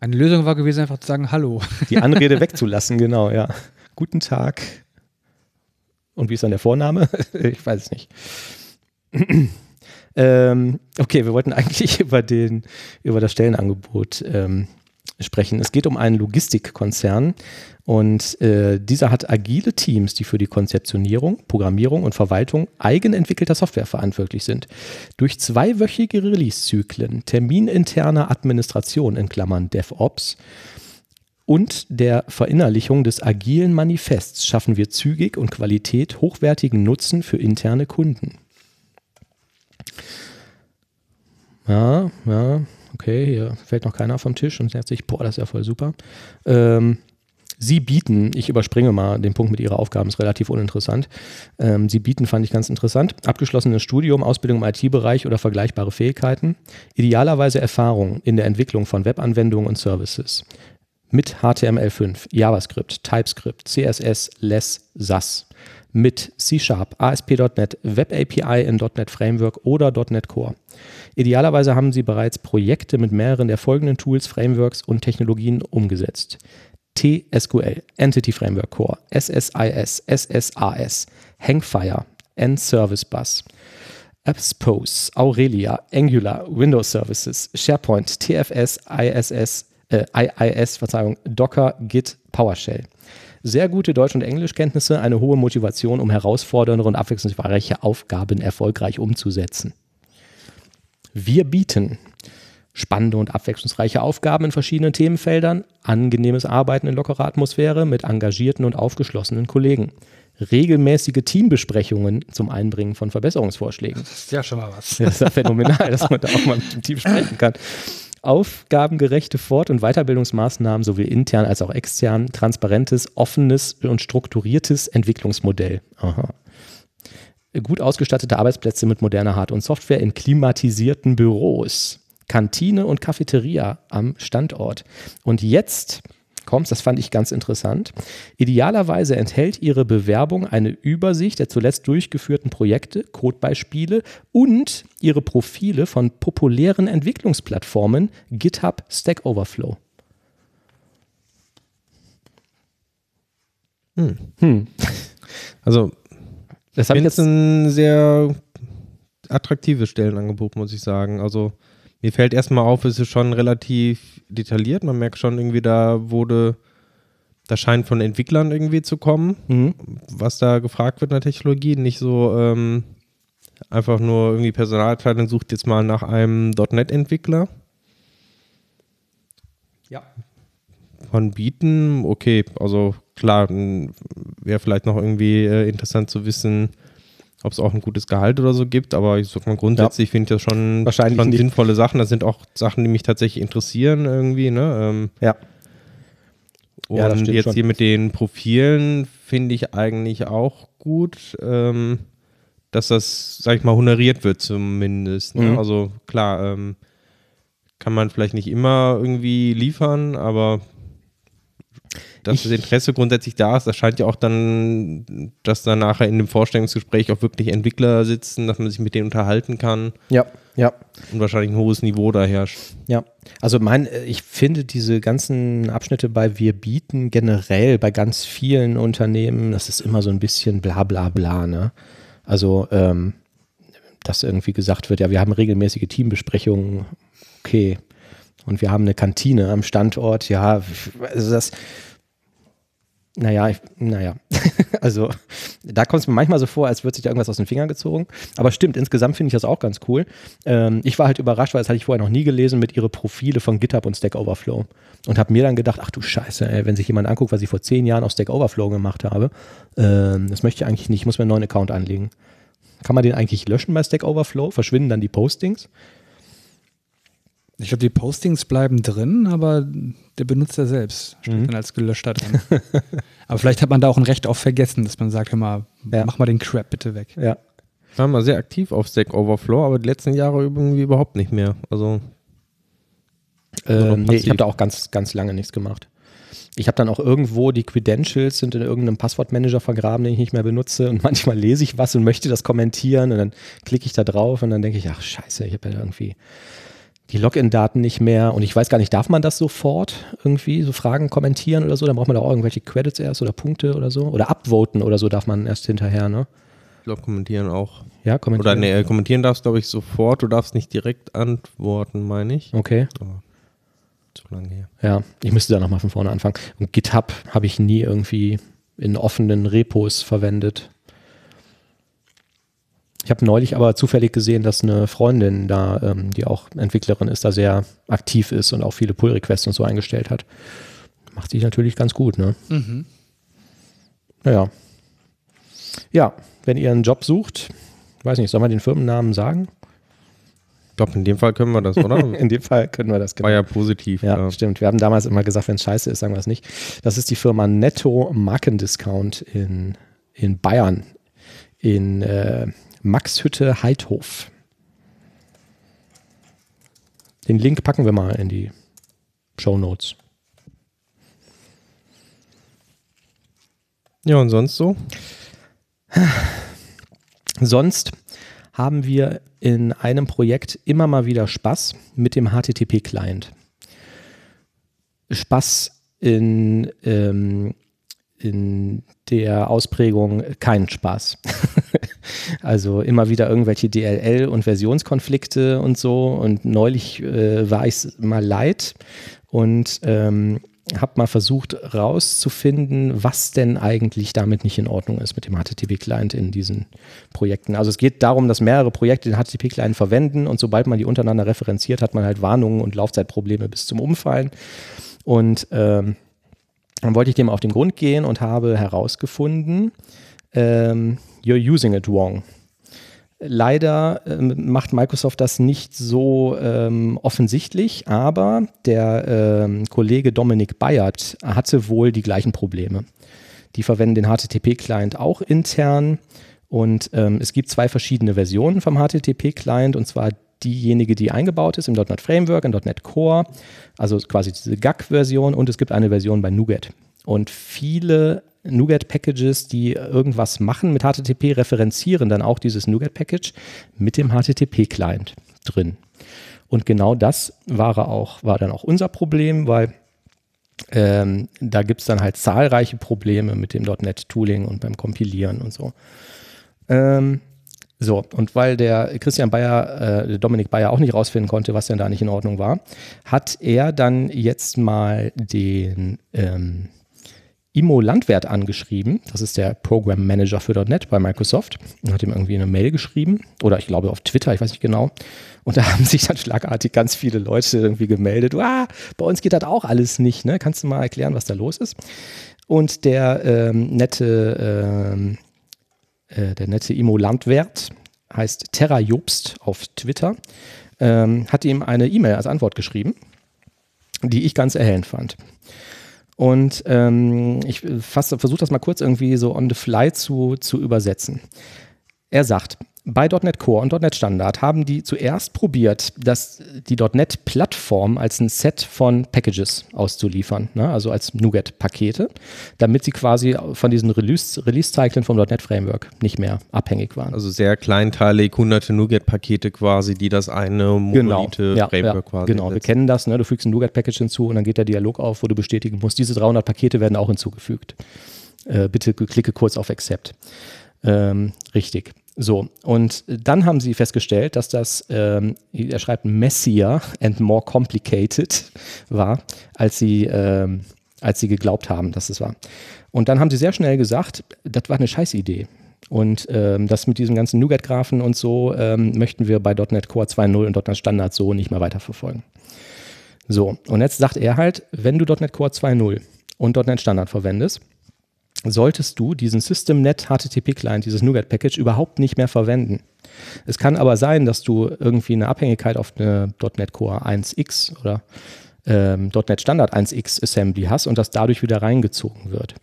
Eine Lösung war gewesen, einfach zu sagen Hallo. Die Anrede wegzulassen, genau, ja. Guten Tag. Und wie ist dann der Vorname? ich weiß es nicht. ähm, okay, wir wollten eigentlich über, den, über das Stellenangebot ähm, sprechen. Es geht um einen Logistikkonzern und äh, dieser hat agile Teams, die für die Konzeptionierung, Programmierung und Verwaltung eigenentwickelter Software verantwortlich sind. Durch zweiwöchige Release-Zyklen, termininterne Administration in Klammern DevOps und der Verinnerlichung des agilen Manifests schaffen wir zügig und Qualität hochwertigen Nutzen für interne Kunden. Ja, ja, okay, hier fällt noch keiner vom Tisch und sagt sich, boah, das ist ja voll super. Ähm, Sie bieten, ich überspringe mal den Punkt mit Ihrer Aufgaben, ist relativ uninteressant. Ähm, Sie bieten, fand ich ganz interessant, abgeschlossenes Studium, Ausbildung im IT-Bereich oder vergleichbare Fähigkeiten, idealerweise Erfahrung in der Entwicklung von Webanwendungen und Services mit HTML5, JavaScript, TypeScript, CSS, Less, SAS, mit C-Sharp, ASP.NET, Web API in .NET Framework oder .NET Core. Idealerweise haben Sie bereits Projekte mit mehreren der folgenden Tools, Frameworks und Technologien umgesetzt. TSQL, Entity Framework Core, SSIS, SSAS, Hangfire, N-Service Bus, Appspose, Aurelia, Angular, Windows Services, SharePoint, TFS, ISS, äh, IIS, Verzeihung, Docker, Git, PowerShell. Sehr gute Deutsch- und Englischkenntnisse, eine hohe Motivation, um herausfordernde und abwechslungsreiche Aufgaben erfolgreich umzusetzen. Wir bieten spannende und abwechslungsreiche Aufgaben in verschiedenen Themenfeldern, angenehmes Arbeiten in lockerer Atmosphäre mit engagierten und aufgeschlossenen Kollegen, regelmäßige Teambesprechungen zum Einbringen von Verbesserungsvorschlägen. Das ist ja schon mal was. Das ist ja phänomenal, dass man da auch mal mit dem Team sprechen kann. Aufgabengerechte Fort- und Weiterbildungsmaßnahmen sowohl intern als auch extern, transparentes, offenes und strukturiertes Entwicklungsmodell. Aha. Gut ausgestattete Arbeitsplätze mit moderner Hard- und Software in klimatisierten Büros. Kantine und Cafeteria am Standort. Und jetzt kommt's, das fand ich ganz interessant. Idealerweise enthält Ihre Bewerbung eine Übersicht der zuletzt durchgeführten Projekte, Codebeispiele und Ihre Profile von populären Entwicklungsplattformen GitHub, Stack Overflow. Also, Das habe ich finde es jetzt ein sehr attraktives Stellenangebot, muss ich sagen. Also, mir fällt erstmal auf, es ist schon relativ detailliert. Man merkt schon irgendwie, da wurde, da scheint von Entwicklern irgendwie zu kommen, Mhm. was da gefragt wird in der Technologie. Nicht so ähm, einfach nur irgendwie Personalabteilung sucht jetzt mal nach einem .NET-Entwickler. Ja. Von Bieten, okay, also klar, wäre vielleicht noch irgendwie äh, interessant zu wissen, ob es auch ein gutes Gehalt oder so gibt, aber ich sag mal grundsätzlich finde ich das schon, Wahrscheinlich schon sinnvolle Sachen. Das sind auch Sachen, die mich tatsächlich interessieren irgendwie, ne? Ähm, Ja. und Ja, jetzt schon. hier mit den Profilen finde ich eigentlich auch gut, ähm, dass das, sag ich mal, honoriert wird zumindest. Ne? Mhm. Also klar, ähm, kann man vielleicht nicht immer irgendwie liefern, aber dass das Interesse grundsätzlich da ist, das scheint ja auch dann, dass dann nachher in dem Vorstellungsgespräch auch wirklich Entwickler sitzen, dass man sich mit denen unterhalten kann Ja, ja. und wahrscheinlich ein hohes Niveau da herrscht. Ja, also mein, äh, ich finde diese ganzen Abschnitte bei Wir bieten generell bei ganz vielen Unternehmen, das ist immer so ein bisschen bla bla bla, ne? Also, ähm, dass irgendwie gesagt wird, ja, wir haben regelmäßige Teambesprechungen, okay. Und wir haben eine Kantine am Standort, ja, also das, naja, ich, naja, also da kommt es mir manchmal so vor, als würde sich da irgendwas aus den Fingern gezogen. Aber stimmt, insgesamt finde ich das auch ganz cool. Ähm, ich war halt überrascht, weil das hatte ich vorher noch nie gelesen, mit ihre Profile von GitHub und Stack Overflow. Und habe mir dann gedacht, ach du Scheiße, ey, wenn sich jemand anguckt, was ich vor zehn Jahren auf Stack Overflow gemacht habe, ähm, das möchte ich eigentlich nicht, ich muss mir einen neuen Account anlegen. Kann man den eigentlich löschen bei Stack Overflow? Verschwinden dann die Postings? Ich glaube, die Postings bleiben drin, aber der Benutzer selbst steht Mhm. dann als gelöschter drin. aber vielleicht hat man da auch ein Recht auf vergessen, dass man sagt, hör mal, Ja. mach mal den Crap bitte weg. Ja. Ich war mal sehr aktiv auf Stack Overflow, aber die letzten Jahre irgendwie überhaupt nicht mehr. Also Ähm, nee, ich habe da auch ganz, ganz lange nichts gemacht. Ich habe dann auch irgendwo die Credentials sind in irgendeinem Passwortmanager vergraben, den ich nicht mehr benutze. Und manchmal lese ich was und möchte das kommentieren und dann klicke ich da drauf und dann denke ich, ach scheiße, ich habe ja irgendwie die Login-Daten nicht mehr und ich weiß gar nicht, darf man das sofort irgendwie, so Fragen kommentieren oder so? Dann braucht man da auch irgendwelche Credits erst oder Punkte oder so. Oder upvoten oder so darf man erst hinterher, ne? Ich glaube, kommentieren auch. Ja, kommentieren. Oder nee, kommentieren darfst, glaube ich, sofort. Du darfst nicht direkt antworten, meine ich. Okay. Aber zu lange her. Ja, ich müsste da nochmal von vorne anfangen. Und GitHub habe ich nie irgendwie in offenen Repos verwendet. Ich habe neulich aber zufällig gesehen, dass eine Freundin da, ähm, die auch Entwicklerin ist, da sehr aktiv ist und auch viele Pull-Requests und so eingestellt hat. Macht sich natürlich ganz gut, ne? Mhm. Naja. Ja, wenn ihr einen Job sucht, weiß nicht, soll man den Firmennamen sagen? Ich glaube, in dem Fall können wir das, oder? In dem Fall können wir das War ja positiv. Ja, ja. stimmt. Wir haben damals immer gesagt, wenn es scheiße ist, sagen wir es nicht. Das ist die Firma Netto Markendiscount in, in Bayern, in äh, Maxhütte Heidhof. Den Link packen wir mal in die Show Notes. Ja, und sonst so? Sonst haben wir in einem Projekt immer mal wieder Spaß mit dem HTTP-Client. Spaß in, ähm, in der Ausprägung keinen Spaß. also immer wieder irgendwelche DLL- und Versionskonflikte und so. Und neulich äh, war ich mal leid und ähm, habe mal versucht rauszufinden, was denn eigentlich damit nicht in Ordnung ist mit dem HTTP-Client in diesen Projekten. Also es geht darum, dass mehrere Projekte den HTTP-Client verwenden und sobald man die untereinander referenziert, hat man halt Warnungen und Laufzeitprobleme bis zum Umfallen. Und ähm, dann wollte ich dem auf den Grund gehen und habe herausgefunden, ähm, you're using it wrong. Leider ähm, macht Microsoft das nicht so ähm, offensichtlich, aber der ähm, Kollege Dominik Bayert hatte wohl die gleichen Probleme. Die verwenden den HTTP-Client auch intern und ähm, es gibt zwei verschiedene Versionen vom HTTP-Client und zwar diejenige, die eingebaut ist im .NET Framework, im .NET Core, also quasi diese GAC-Version und es gibt eine Version bei NuGet. Und viele NuGet-Packages, die irgendwas machen mit HTTP, referenzieren dann auch dieses NuGet-Package mit dem HTTP-Client drin. Und genau das war auch, war dann auch unser Problem, weil ähm, da gibt es dann halt zahlreiche Probleme mit dem .NET-Tooling und beim Kompilieren und so. Ähm, so, und weil der Christian Bayer, äh, Dominik Bayer auch nicht rausfinden konnte, was denn da nicht in Ordnung war, hat er dann jetzt mal den ähm, Imo Landwert angeschrieben. Das ist der Program Manager für .NET bei Microsoft und hat ihm irgendwie eine Mail geschrieben oder ich glaube auf Twitter, ich weiß nicht genau. Und da haben sich dann schlagartig ganz viele Leute irgendwie gemeldet. Ah, bei uns geht das auch alles nicht. Ne? Kannst du mal erklären, was da los ist? Und der ähm, nette, ähm, äh, der nette Imo Landwert heißt Terra Jobst auf Twitter, ähm, hat ihm eine E-Mail als Antwort geschrieben, die ich ganz erhellend fand. Und ähm, ich versuche das mal kurz irgendwie so on the fly zu, zu übersetzen. Er sagt, bei .NET Core und .NET Standard haben die zuerst probiert, das, die .NET Plattform als ein Set von Packages auszuliefern, ne? also als NuGet-Pakete, damit sie quasi von diesen Release-Zyklen Release vom .NET Framework nicht mehr abhängig waren. Also sehr kleinteilig, hunderte NuGet-Pakete quasi, die das eine monolithe ja, Framework ja, quasi Genau, wir setzen. kennen das, ne? du fügst ein NuGet-Package hinzu und dann geht der Dialog auf, wo du bestätigen musst, diese 300 Pakete werden auch hinzugefügt. Äh, bitte klicke kurz auf Accept. Ähm, richtig. So, und dann haben sie festgestellt, dass das, ähm, er schreibt, messier and more complicated war, als sie, ähm, als sie geglaubt haben, dass es war. Und dann haben sie sehr schnell gesagt, das war eine Scheißidee. Und ähm, das mit diesem ganzen NuGet-Graphen und so ähm, möchten wir bei .NET Core 2.0 und .NET Standard so nicht mehr weiterverfolgen. So, und jetzt sagt er halt, wenn du .NET Core 2.0 und .NET Standard verwendest, solltest du diesen SystemNet HTTP Client, dieses NuGet-Package überhaupt nicht mehr verwenden. Es kann aber sein, dass du irgendwie eine Abhängigkeit auf eine .NET Core 1x oder ähm, .NET Standard 1x Assembly hast und das dadurch wieder reingezogen wird.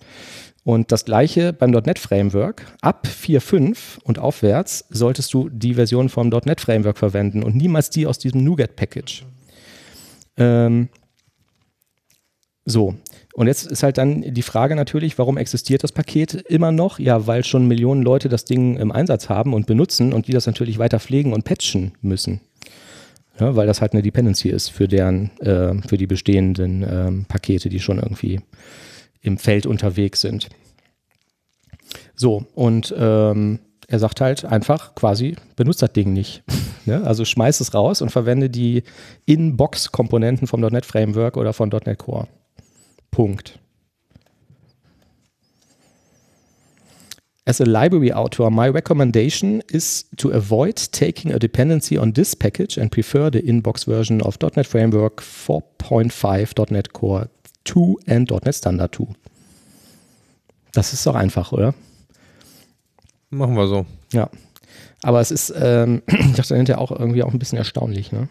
Und das gleiche beim .NET Framework. Ab 4.5 und aufwärts solltest du die Version vom .NET Framework verwenden und niemals die aus diesem NuGet-Package. Ähm, so, Und jetzt ist halt dann die Frage natürlich, warum existiert das Paket immer noch? Ja, weil schon Millionen Leute das Ding im Einsatz haben und benutzen und die das natürlich weiter pflegen und patchen müssen. Ja, weil das halt eine Dependency ist für deren, äh, für die bestehenden ähm, Pakete, die schon irgendwie im Feld unterwegs sind. So, und ähm, er sagt halt einfach quasi, benutzt das Ding nicht. ne? Also schmeiß es raus und verwende die In-Box-Komponenten vom .NET Framework oder von .NET Core. Punkt. As a library author, my recommendation is to avoid taking a dependency on this package and prefer the in-box version of .NET Framework 4.5, .NET Core 2 and .NET Standard 2. Das ist doch einfach, oder? Machen wir so. Ja. Aber es ist, ähm, ich dachte hinterher auch irgendwie auch ein bisschen erstaunlich, ne?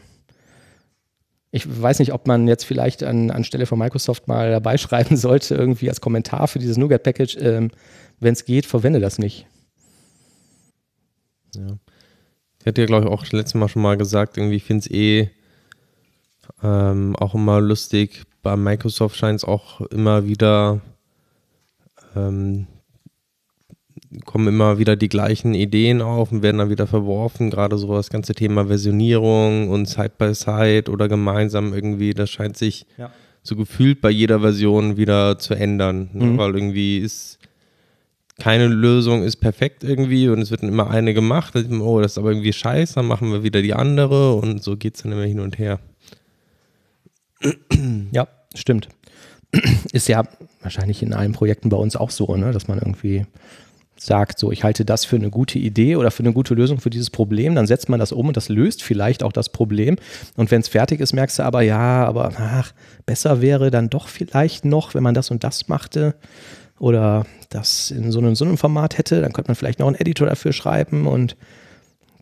Ich weiß nicht, ob man jetzt vielleicht an, anstelle von Microsoft mal dabei schreiben sollte, irgendwie als Kommentar für dieses Nougat-Package, ähm, wenn es geht, verwende das nicht. Ja. Ich hatte ja, glaube ich, auch letztes Mal schon mal gesagt, irgendwie finde es eh ähm, auch immer lustig. Bei Microsoft scheint es auch immer wieder ähm, kommen immer wieder die gleichen Ideen auf und werden dann wieder verworfen. Gerade so das ganze Thema Versionierung und Side-by-Side -Side oder gemeinsam irgendwie, das scheint sich ja. so gefühlt bei jeder Version wieder zu ändern. Ne? Mhm. Weil irgendwie ist keine Lösung ist perfekt irgendwie und es wird dann immer eine gemacht. Oh, das ist aber irgendwie scheiße, dann machen wir wieder die andere und so geht es dann immer hin und her. Ja, stimmt. Ist ja wahrscheinlich in allen Projekten bei uns auch so, ne? dass man irgendwie sagt, so ich halte das für eine gute Idee oder für eine gute Lösung für dieses Problem, dann setzt man das um und das löst vielleicht auch das Problem. Und wenn es fertig ist, merkst du aber, ja, aber ach, besser wäre dann doch vielleicht noch, wenn man das und das machte oder das in so einem, so einem Format hätte, dann könnte man vielleicht noch einen Editor dafür schreiben und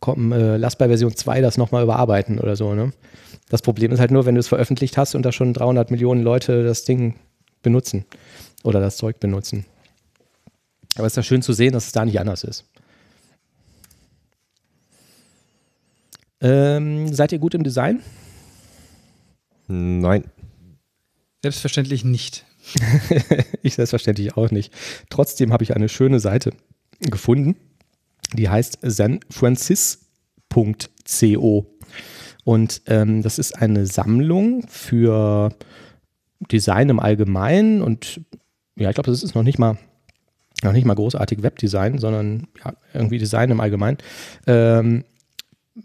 komm, äh, lass bei Version 2 das nochmal überarbeiten oder so. Ne? Das Problem ist halt nur, wenn du es veröffentlicht hast und da schon 300 Millionen Leute das Ding benutzen oder das Zeug benutzen. Aber es ist ja schön zu sehen, dass es da nicht anders ist. Ähm, seid ihr gut im Design? Nein. Selbstverständlich nicht. ich selbstverständlich auch nicht. Trotzdem habe ich eine schöne Seite gefunden, die heißt sanfrancis.co. Und ähm, das ist eine Sammlung für Design im Allgemeinen und ja, ich glaube, das ist noch nicht mal noch nicht mal großartig Webdesign, sondern ja, irgendwie Design im Allgemeinen. Ähm,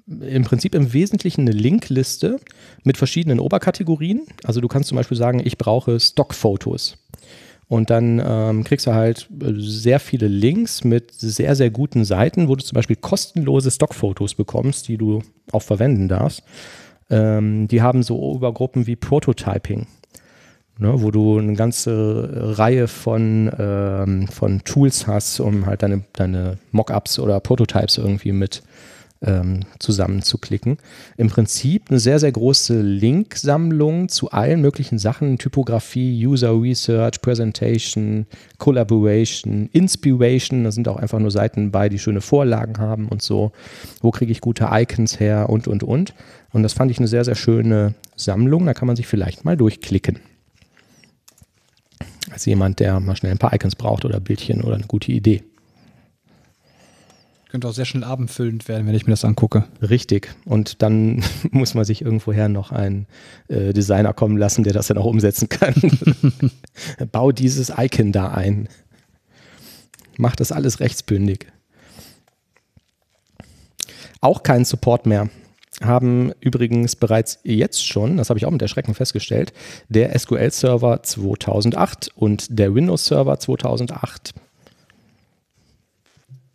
im Prinzip im Wesentlichen eine Linkliste mit verschiedenen Oberkategorien. Also du kannst zum Beispiel sagen, ich brauche Stockfotos. Und dann ähm, kriegst du halt sehr viele Links mit sehr, sehr guten Seiten, wo du zum Beispiel kostenlose Stockfotos bekommst, die du auch verwenden darfst. Ähm, die haben so Obergruppen wie Prototyping ne, wo du eine ganze Reihe von, ähm, von Tools hast, um halt deine, deine Mockups oder Prototypes irgendwie mit ähm, zusammenzuklicken. Im Prinzip eine sehr, sehr große Linksammlung zu allen möglichen Sachen, Typografie, User Research, Presentation, Collaboration, Inspiration, da sind auch einfach nur Seiten bei, die schöne Vorlagen haben und so. Wo kriege ich gute Icons her und, und, und. Und das fand ich eine sehr, sehr schöne Sammlung, da kann man sich vielleicht mal durchklicken als jemand, der mal schnell ein paar Icons braucht oder Bildchen oder eine gute Idee. Könnte auch sehr schnell abendfüllend werden, wenn ich mir das angucke. Richtig. Und dann muss man sich irgendwoher noch einen äh, Designer kommen lassen, der das dann auch umsetzen kann. Bau dieses Icon da ein. Mach das alles rechtsbündig. Auch keinen Support mehr haben übrigens bereits jetzt schon, das habe ich auch mit Erschrecken festgestellt, der SQL-Server 2008 und der Windows-Server 2008.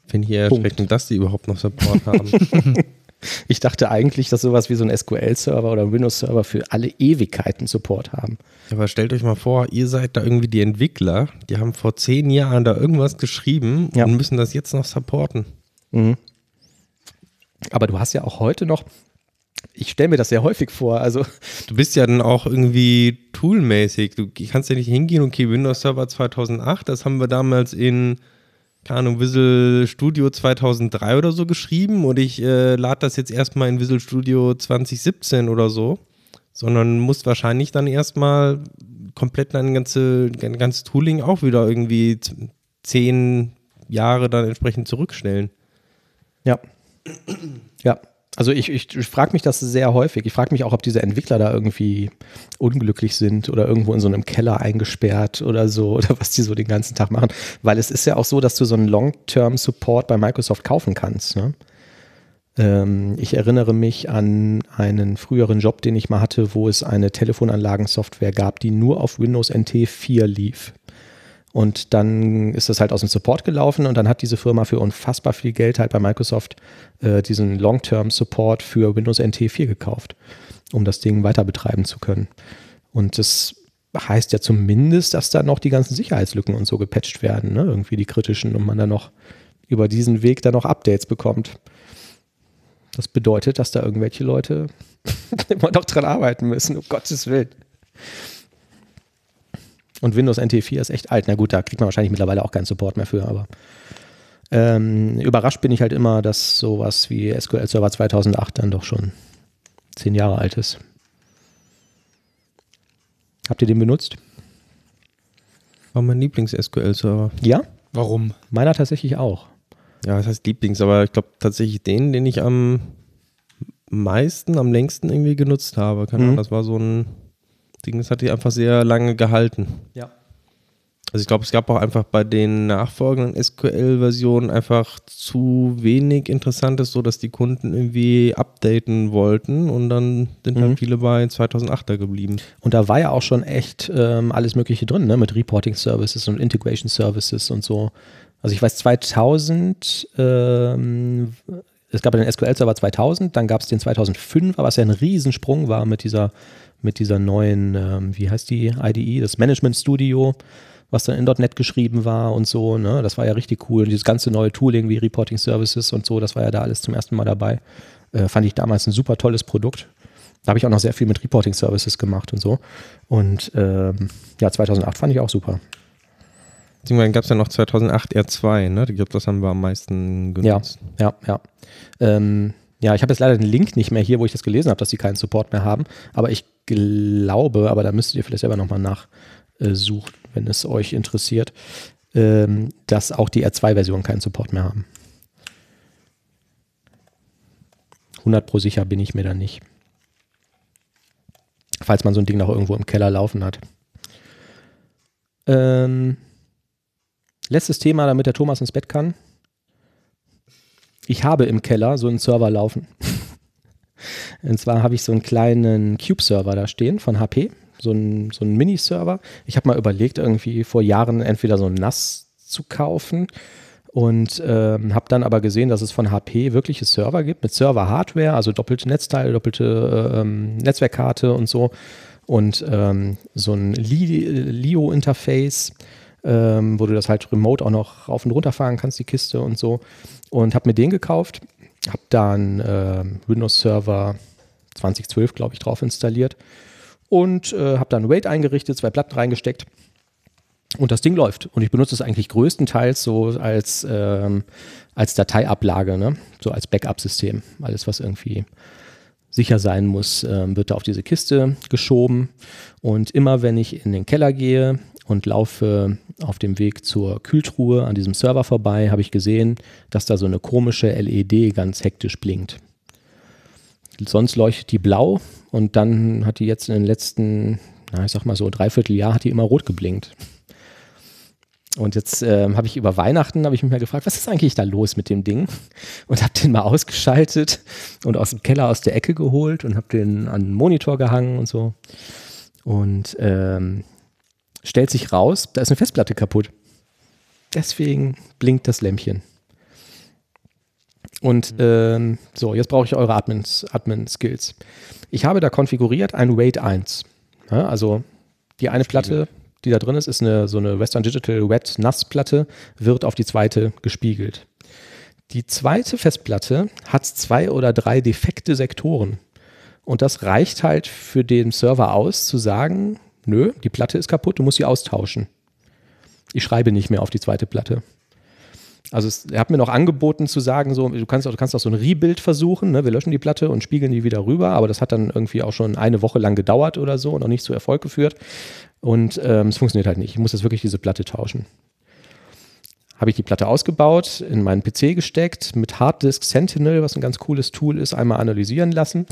Finde ich erschreckend, dass die überhaupt noch Support haben. ich dachte eigentlich, dass sowas wie so ein SQL-Server oder ein Windows-Server für alle Ewigkeiten Support haben. Aber stellt euch mal vor, ihr seid da irgendwie die Entwickler, die haben vor zehn Jahren da irgendwas geschrieben ja. und müssen das jetzt noch supporten. Mhm. Aber du hast ja auch heute noch ich stelle mir das sehr häufig vor. Also du bist ja dann auch irgendwie toolmäßig. Du kannst ja nicht hingehen, okay, Windows Server 2008, das haben wir damals in, keine Ahnung, Visual Studio 2003 oder so geschrieben und ich äh, lade das jetzt erstmal in Visual Studio 2017 oder so. Sondern musst wahrscheinlich dann erstmal komplett dein, ganze, ganzes Tooling auch wieder irgendwie zehn Jahre dann entsprechend zurückstellen. Ja. Ja. Also ich, ich, ich frage mich das sehr häufig. Ich frage mich auch, ob diese Entwickler da irgendwie unglücklich sind oder irgendwo in so einem Keller eingesperrt oder so oder was die so den ganzen Tag machen. Weil es ist ja auch so, dass du so einen Long-Term-Support bei Microsoft kaufen kannst. Ne? Ähm, ich erinnere mich an einen früheren Job, den ich mal hatte, wo es eine Telefonanlagensoftware gab, die nur auf Windows NT 4 lief. Und dann ist das halt aus dem Support gelaufen und dann hat diese Firma für unfassbar viel Geld halt bei Microsoft äh, diesen Long-Term-Support für Windows NT 4 gekauft, um das Ding weiter betreiben zu können. Und das heißt ja zumindest, dass da noch die ganzen Sicherheitslücken und so gepatcht werden, ne? irgendwie die kritischen und man dann noch über diesen Weg dann noch Updates bekommt. Das bedeutet, dass da irgendwelche Leute immer noch dran arbeiten müssen, um Gottes Willen. Und Windows NT 4 ist echt alt. Na gut, da kriegt man wahrscheinlich mittlerweile auch keinen Support mehr für, aber ähm, überrascht bin ich halt immer, dass sowas wie SQL Server 2008 dann doch schon zehn Jahre alt ist. Habt ihr den benutzt? War mein Lieblings-SQL-Server. Ja? Warum? Meiner tatsächlich auch. Ja, das heißt Lieblings, aber ich glaube tatsächlich den, den ich am meisten, am längsten irgendwie genutzt habe. Keine Mhm. Ahnung, das war so ein Ding, das hat die einfach sehr lange gehalten. Ja. Also ich glaube, es gab auch einfach bei den nachfolgenden SQL-Versionen einfach zu wenig Interessantes, so dass die Kunden irgendwie updaten wollten und dann sind Mhm. halt viele bei 2008er geblieben. Und da war ja auch schon echt ähm, alles Mögliche drin, ne? mit Reporting Services und Integration Services und so. Also ich weiß 2000, ähm, es gab ja den SQL Server 2000, dann gab es den 2005, was ja ein Riesensprung war mit dieser, mit dieser neuen, ähm, wie heißt die IDE, das Management Studio, was dann in .NET geschrieben war und so. Ne? Das war ja richtig cool. Und dieses ganze neue Tooling wie Reporting Services und so, das war ja da alles zum ersten Mal dabei. Äh, fand ich damals ein super tolles Produkt. Da habe ich auch noch sehr viel mit Reporting Services gemacht und so. Und ähm, ja, 2008 fand ich auch super. Beziehungsweise gab es ja noch 2008 R2, ne? Ich glaube, das haben wir am meisten genutzt. Ja, ja. Ähm, ja, ich habe jetzt leider den Link nicht mehr hier, wo ich das gelesen habe, dass sie keinen Support mehr haben. Aber ich glaube, aber da müsstet ihr vielleicht selber nochmal nachsuchen, wenn es euch interessiert, ähm, dass auch die R2-Versionen keinen Support mehr haben. 100 pro sicher bin ich mir da nicht. Falls man so ein Ding noch irgendwo im Keller laufen hat. Ähm, letztes Thema, damit der Thomas ins Bett kann. Ich habe im Keller so einen Server laufen. Und zwar habe ich so einen kleinen Cube-Server da stehen von HP, so einen, so einen Mini-Server. Ich habe mal überlegt, irgendwie vor Jahren entweder so ein NAS zu kaufen und ähm, habe dann aber gesehen, dass es von HP wirkliche Server gibt mit Server-Hardware, also doppelte Netzteile, doppelte ähm, Netzwerkkarte und so und ähm, so ein Li- Lio-Interface, ähm, wo du das halt remote auch noch rauf und runter fahren kannst, die Kiste und so. Und habe mir den gekauft, habe dann ähm, Windows Server 2012, glaube ich, drauf installiert und äh, habe dann RAID eingerichtet, zwei Platten reingesteckt und das Ding läuft. Und ich benutze es eigentlich größtenteils so als, ähm, als Dateiablage, ne? so als Backup-System. Alles, was irgendwie sicher sein muss, ähm, wird da auf diese Kiste geschoben. Und immer wenn ich in den Keller gehe und laufe auf dem Weg zur Kühltruhe an diesem Server vorbei, habe ich gesehen, dass da so eine komische LED ganz hektisch blinkt. Sonst leuchtet die blau und dann hat die jetzt in den letzten, na, ich sag mal so, dreiviertel Jahr hat die immer rot geblinkt. Und jetzt ähm, habe ich über Weihnachten, habe ich mich mal gefragt, was ist eigentlich da los mit dem Ding? Und habe den mal ausgeschaltet und aus dem Keller aus der Ecke geholt und habe den an den Monitor gehangen und so. Und ähm, stellt sich raus, da ist eine Festplatte kaputt. Deswegen blinkt das Lämpchen. Und ähm, so, jetzt brauche ich eure Admins- Admin-Skills. ich habe da konfiguriert ein RAID 1. Ja, also die eine Platte, die da drin ist, ist eine, so eine Western Digital Wet NAS Platte, wird auf die zweite gespiegelt. Die zweite Festplatte hat zwei oder drei defekte Sektoren. Und das reicht halt für den Server aus, zu sagen, nö, die Platte ist kaputt, du musst sie austauschen. Ich schreibe nicht mehr auf die zweite Platte. Also es, er hat mir noch angeboten zu sagen, so, du kannst, du kannst auch so ein Rebuild versuchen, ne? wir löschen die Platte und spiegeln die wieder rüber, aber das hat dann irgendwie auch schon eine Woche lang gedauert oder so und auch nicht zu Erfolg geführt. Und ähm, es funktioniert halt nicht. Ich muss jetzt wirklich diese Platte tauschen. Habe ich die Platte ausgebaut, in meinen PC gesteckt, mit Harddisk Sentinel, was ein ganz cooles Tool ist, einmal analysieren lassen.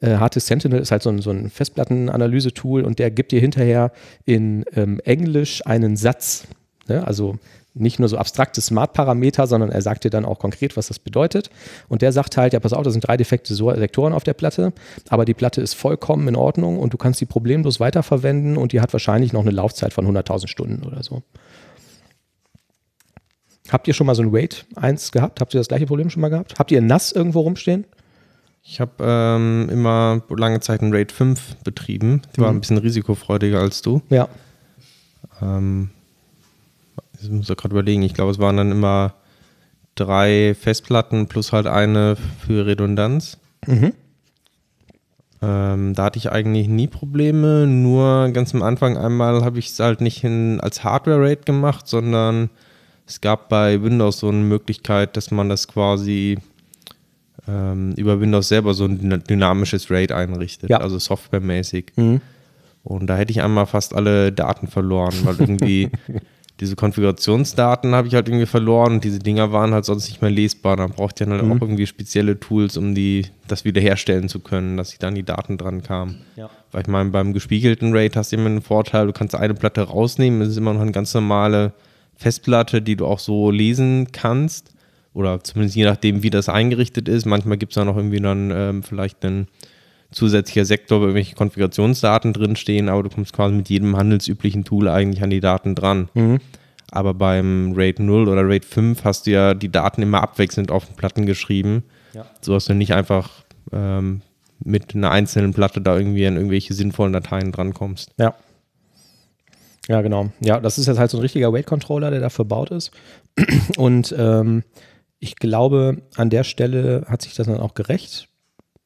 Äh, Harddisk Sentinel ist halt so ein, so ein Festplattenanalyse-Tool und der gibt dir hinterher in ähm, Englisch einen Satz. Ne? Also nicht nur so abstrakte Smart-Parameter, sondern er sagt dir dann auch konkret, was das bedeutet. Und der sagt halt, ja, pass auf, da sind drei defekte Sektoren auf der Platte, aber die Platte ist vollkommen in Ordnung und du kannst sie problemlos weiterverwenden und die hat wahrscheinlich noch eine Laufzeit von 100.000 Stunden oder so. Habt ihr schon mal so ein Wait 1 gehabt? Habt ihr das gleiche Problem schon mal gehabt? Habt ihr NAS irgendwo rumstehen? Ich habe ähm, immer lange Zeit ein RAID 5 betrieben. Die war Mhm. ein bisschen risikofreudiger als du. Ja. Ähm, ich muss ja gerade überlegen, ich glaube, es waren dann immer drei Festplatten plus halt eine für Redundanz. Mhm. Ähm, da hatte ich eigentlich nie Probleme, nur ganz am Anfang einmal habe ich es halt nicht in, als Hardware-RAID gemacht, sondern es gab bei Windows so eine Möglichkeit, dass man das quasi ähm, über Windows selber so ein dyna- dynamisches RAID einrichtet, Ja. also softwaremäßig. Mhm. Und da hätte ich einmal fast alle Daten verloren, weil irgendwie diese Konfigurationsdaten habe ich halt irgendwie verloren und diese Dinger waren halt sonst nicht mehr lesbar. Dann braucht ihr halt Mhm. auch irgendwie spezielle Tools, um die, das wiederherstellen zu können, dass ich dann die Daten dran kam. Ja. Weil ich meine, beim gespiegelten RAID hast du immer einen Vorteil, du kannst eine Platte rausnehmen, es ist immer noch eine ganz normale Festplatte, die du auch so lesen kannst. Oder zumindest je nachdem, wie das eingerichtet ist. Manchmal gibt es da noch irgendwie dann ähm, vielleicht einen zusätzlicher Sektor, wo irgendwelche Konfigurationsdaten drinstehen, aber du kommst quasi mit jedem handelsüblichen Tool eigentlich an die Daten dran. Mhm. Aber beim RAID 0 oder RAID 5 hast du ja die Daten immer abwechselnd auf den Platten geschrieben, Ja. so dass du nicht einfach ähm, mit einer einzelnen Platte da irgendwie an irgendwelche sinnvollen Dateien drankommst. Ja. Ja, genau. Ja, das ist jetzt halt so ein richtiger Weight-Controller, der da verbaut ist. Und ähm, ich glaube, an der Stelle hat sich das dann auch gerecht.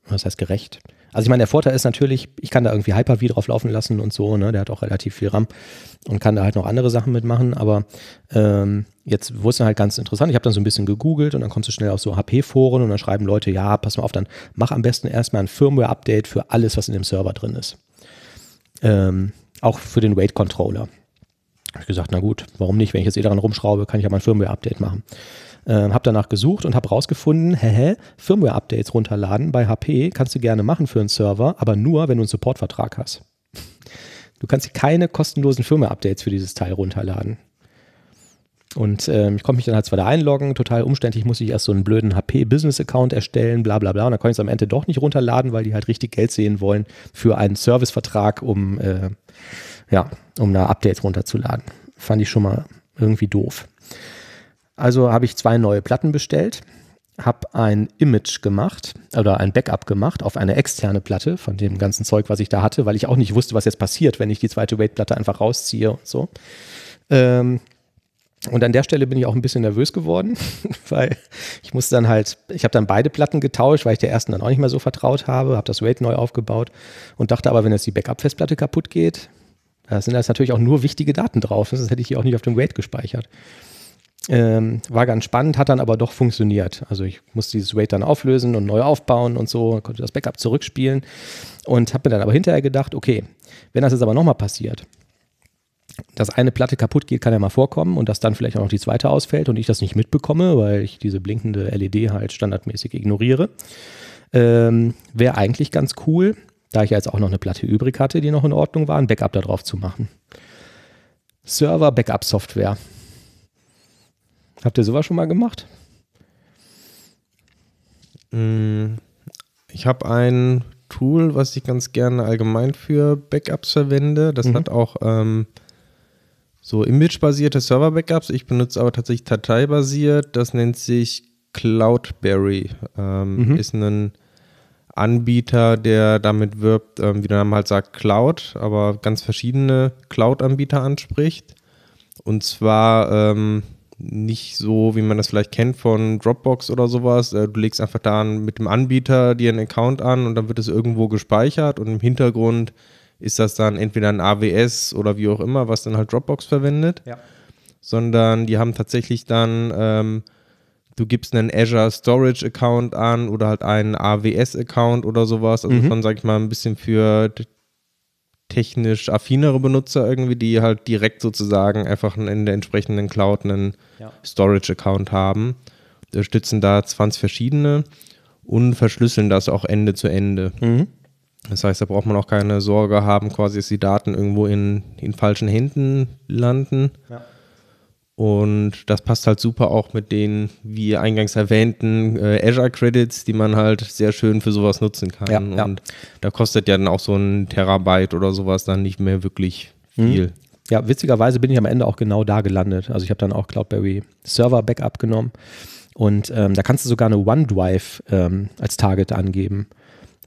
Was heißt gerecht? Also ich meine, der Vorteil ist natürlich, ich kann da irgendwie Hyper-V drauf laufen lassen und so, ne? Der hat auch relativ viel RAM und kann da halt noch andere Sachen mitmachen. Aber ähm, jetzt wurde es dann halt ganz interessant. Ich habe dann so ein bisschen gegoogelt und dann kommst du schnell auf so HP-Foren und dann schreiben Leute, ja, pass mal auf, dann mach am besten erstmal ein Firmware-Update für alles, was in dem Server drin ist. Ähm, auch für den Weight-Controller. Habe ich gesagt, na gut, warum nicht? Wenn ich jetzt eh daran rumschraube, kann ich ja mal ein Firmware-Update machen. Ähm, habe danach gesucht und habe rausgefunden, hä, Firmware-Updates runterladen bei HP kannst du gerne machen für einen Server, aber nur, wenn du einen Supportvertrag hast. Du kannst keine kostenlosen Firmware-Updates für dieses Teil runterladen. Und ähm, ich konnte mich dann halt zwar da einloggen, total umständlich, musste ich erst so einen blöden HP-Business-Account erstellen, bla bla bla. Und dann konnte ich es am Ende doch nicht runterladen, weil die halt richtig Geld sehen wollen für einen Servicevertrag, um, äh, ja, um da Updates runterzuladen. Fand ich schon mal irgendwie doof. Also habe ich zwei neue Platten bestellt, habe ein Image gemacht oder ein Backup gemacht auf eine externe Platte von dem ganzen Zeug, was ich da hatte, weil ich auch nicht wusste, was jetzt passiert, wenn ich die zweite Wait-Platte einfach rausziehe und so. Ähm, und an der Stelle bin ich auch ein bisschen nervös geworden, weil ich musste dann halt, ich habe dann beide Platten getauscht, weil ich der ersten dann auch nicht mehr so vertraut habe, habe das RAID neu aufgebaut und dachte aber, wenn jetzt die Backup-Festplatte kaputt geht, da sind jetzt natürlich auch nur wichtige Daten drauf, sonst hätte ich die auch nicht auf dem RAID gespeichert. Ähm, war ganz spannend, hat dann aber doch funktioniert. Also ich musste dieses RAID dann auflösen und neu aufbauen und so, konnte das Backup zurückspielen und habe mir dann aber hinterher gedacht, okay, wenn das jetzt aber nochmal passiert, dass eine Platte kaputt geht, kann ja mal vorkommen und dass dann vielleicht auch noch die zweite ausfällt und ich das nicht mitbekomme, weil ich diese blinkende LED halt standardmäßig ignoriere. Ähm, Wäre eigentlich ganz cool, da ich ja jetzt auch noch eine Platte übrig hatte, die noch in Ordnung war, ein Backup da drauf zu machen. Server-Backup-Software. Habt ihr sowas schon mal gemacht? Mm, Ich habe ein Tool, was ich ganz gerne allgemein für Backups verwende. Das Mhm. hat auch ähm, so image-basierte Server-Backups. Ich benutze aber tatsächlich dateibasiert. Das nennt sich Cloudberry. Ähm, Mhm. Ist ein Anbieter, der damit wirbt, ähm, wie der Name halt sagt, Cloud, aber ganz verschiedene Cloud-Anbieter anspricht. Und zwar ähm, nicht so, wie man das vielleicht kennt von Dropbox oder sowas. Äh, du legst einfach da mit dem Anbieter dir einen Account an und dann wird es irgendwo gespeichert und im Hintergrund ist das dann entweder ein AWS oder wie auch immer, was dann halt Dropbox verwendet. Ja. sondern die haben tatsächlich dann, ähm, du gibst einen Azure Storage Account an oder halt einen AWS Account oder sowas. Also Mhm. von, sag ich mal, ein bisschen für technisch affinere Benutzer irgendwie, die halt direkt sozusagen einfach in der entsprechenden Cloud einen Ja. Storage Account haben. Unterstützen da 20 verschiedene und verschlüsseln das auch Ende zu Ende. Mhm. Das heißt, da braucht man auch keine Sorge haben, quasi, dass die Daten irgendwo in, in falschen Händen landen. Ja. Und das passt halt super auch mit den, wie eingangs erwähnten, äh, Azure Credits, die man halt sehr schön für sowas nutzen kann. Ja, ja. Und da kostet ja dann auch so ein Terabyte oder sowas dann nicht mehr wirklich viel. Ja, witzigerweise bin ich am Ende auch genau da gelandet. Also ich habe dann auch Cloudberry Server Backup genommen und ähm, da kannst du sogar eine OneDrive ähm, als Target angeben,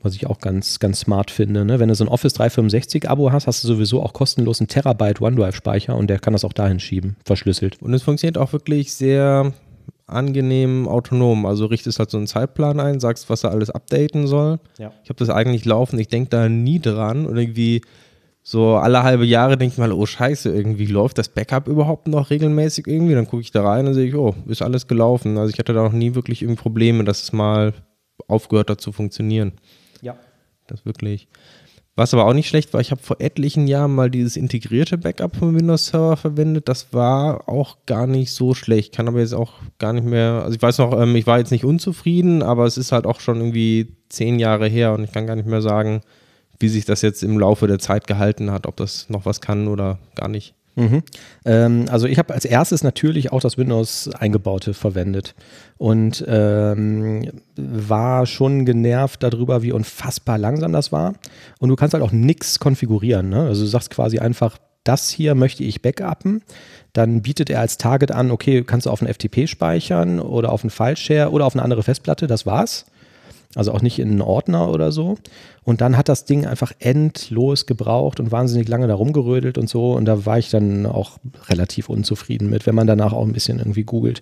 was ich auch ganz, ganz smart finde. Ne? Wenn du so ein Office 365 Abo hast, hast du sowieso auch kostenlos einen Terabyte OneDrive-Speicher und der kann das auch dahin schieben, verschlüsselt. Und es funktioniert auch wirklich sehr angenehm autonom. Also richtest halt so einen Zeitplan ein, sagst, was er alles updaten soll. Ja. Ich habe das eigentlich laufen, ich denke da nie dran und irgendwie so alle halbe Jahre denke ich mal, oh scheiße, irgendwie läuft das Backup überhaupt noch regelmäßig irgendwie? Dann gucke ich da rein und sehe ich, oh, ist alles gelaufen. Also ich hatte da noch nie wirklich irgendwie Probleme, dass es mal aufgehört hat zu funktionieren. Das wirklich. Was aber auch nicht schlecht war, ich habe vor etlichen Jahren mal dieses integrierte Backup vom Windows Server verwendet. Das war auch gar nicht so schlecht. Kann aber jetzt auch gar nicht mehr. Also ich weiß noch, ähm, ich war jetzt nicht unzufrieden, aber es ist halt auch schon irgendwie zehn Jahre her und ich kann gar nicht mehr sagen, wie sich das jetzt im Laufe der Zeit gehalten hat, ob das noch was kann oder gar nicht. Mhm. Ähm, also ich habe als erstes natürlich auch das Windows eingebaute verwendet und ähm, war schon genervt darüber, wie unfassbar langsam das war. Und du kannst halt auch nichts konfigurieren. Ne? Also du sagst quasi einfach, das hier möchte ich backuppen. Dann bietet er als Target an, okay, kannst du auf einen FTP speichern oder auf einen File-Share oder auf eine andere Festplatte, das war's. Also auch nicht in einen Ordner oder so. Und dann hat das Ding einfach endlos gebraucht und wahnsinnig lange da rumgerödelt und so. Und da war ich dann auch relativ unzufrieden mit. Wenn man danach auch ein bisschen irgendwie googelt,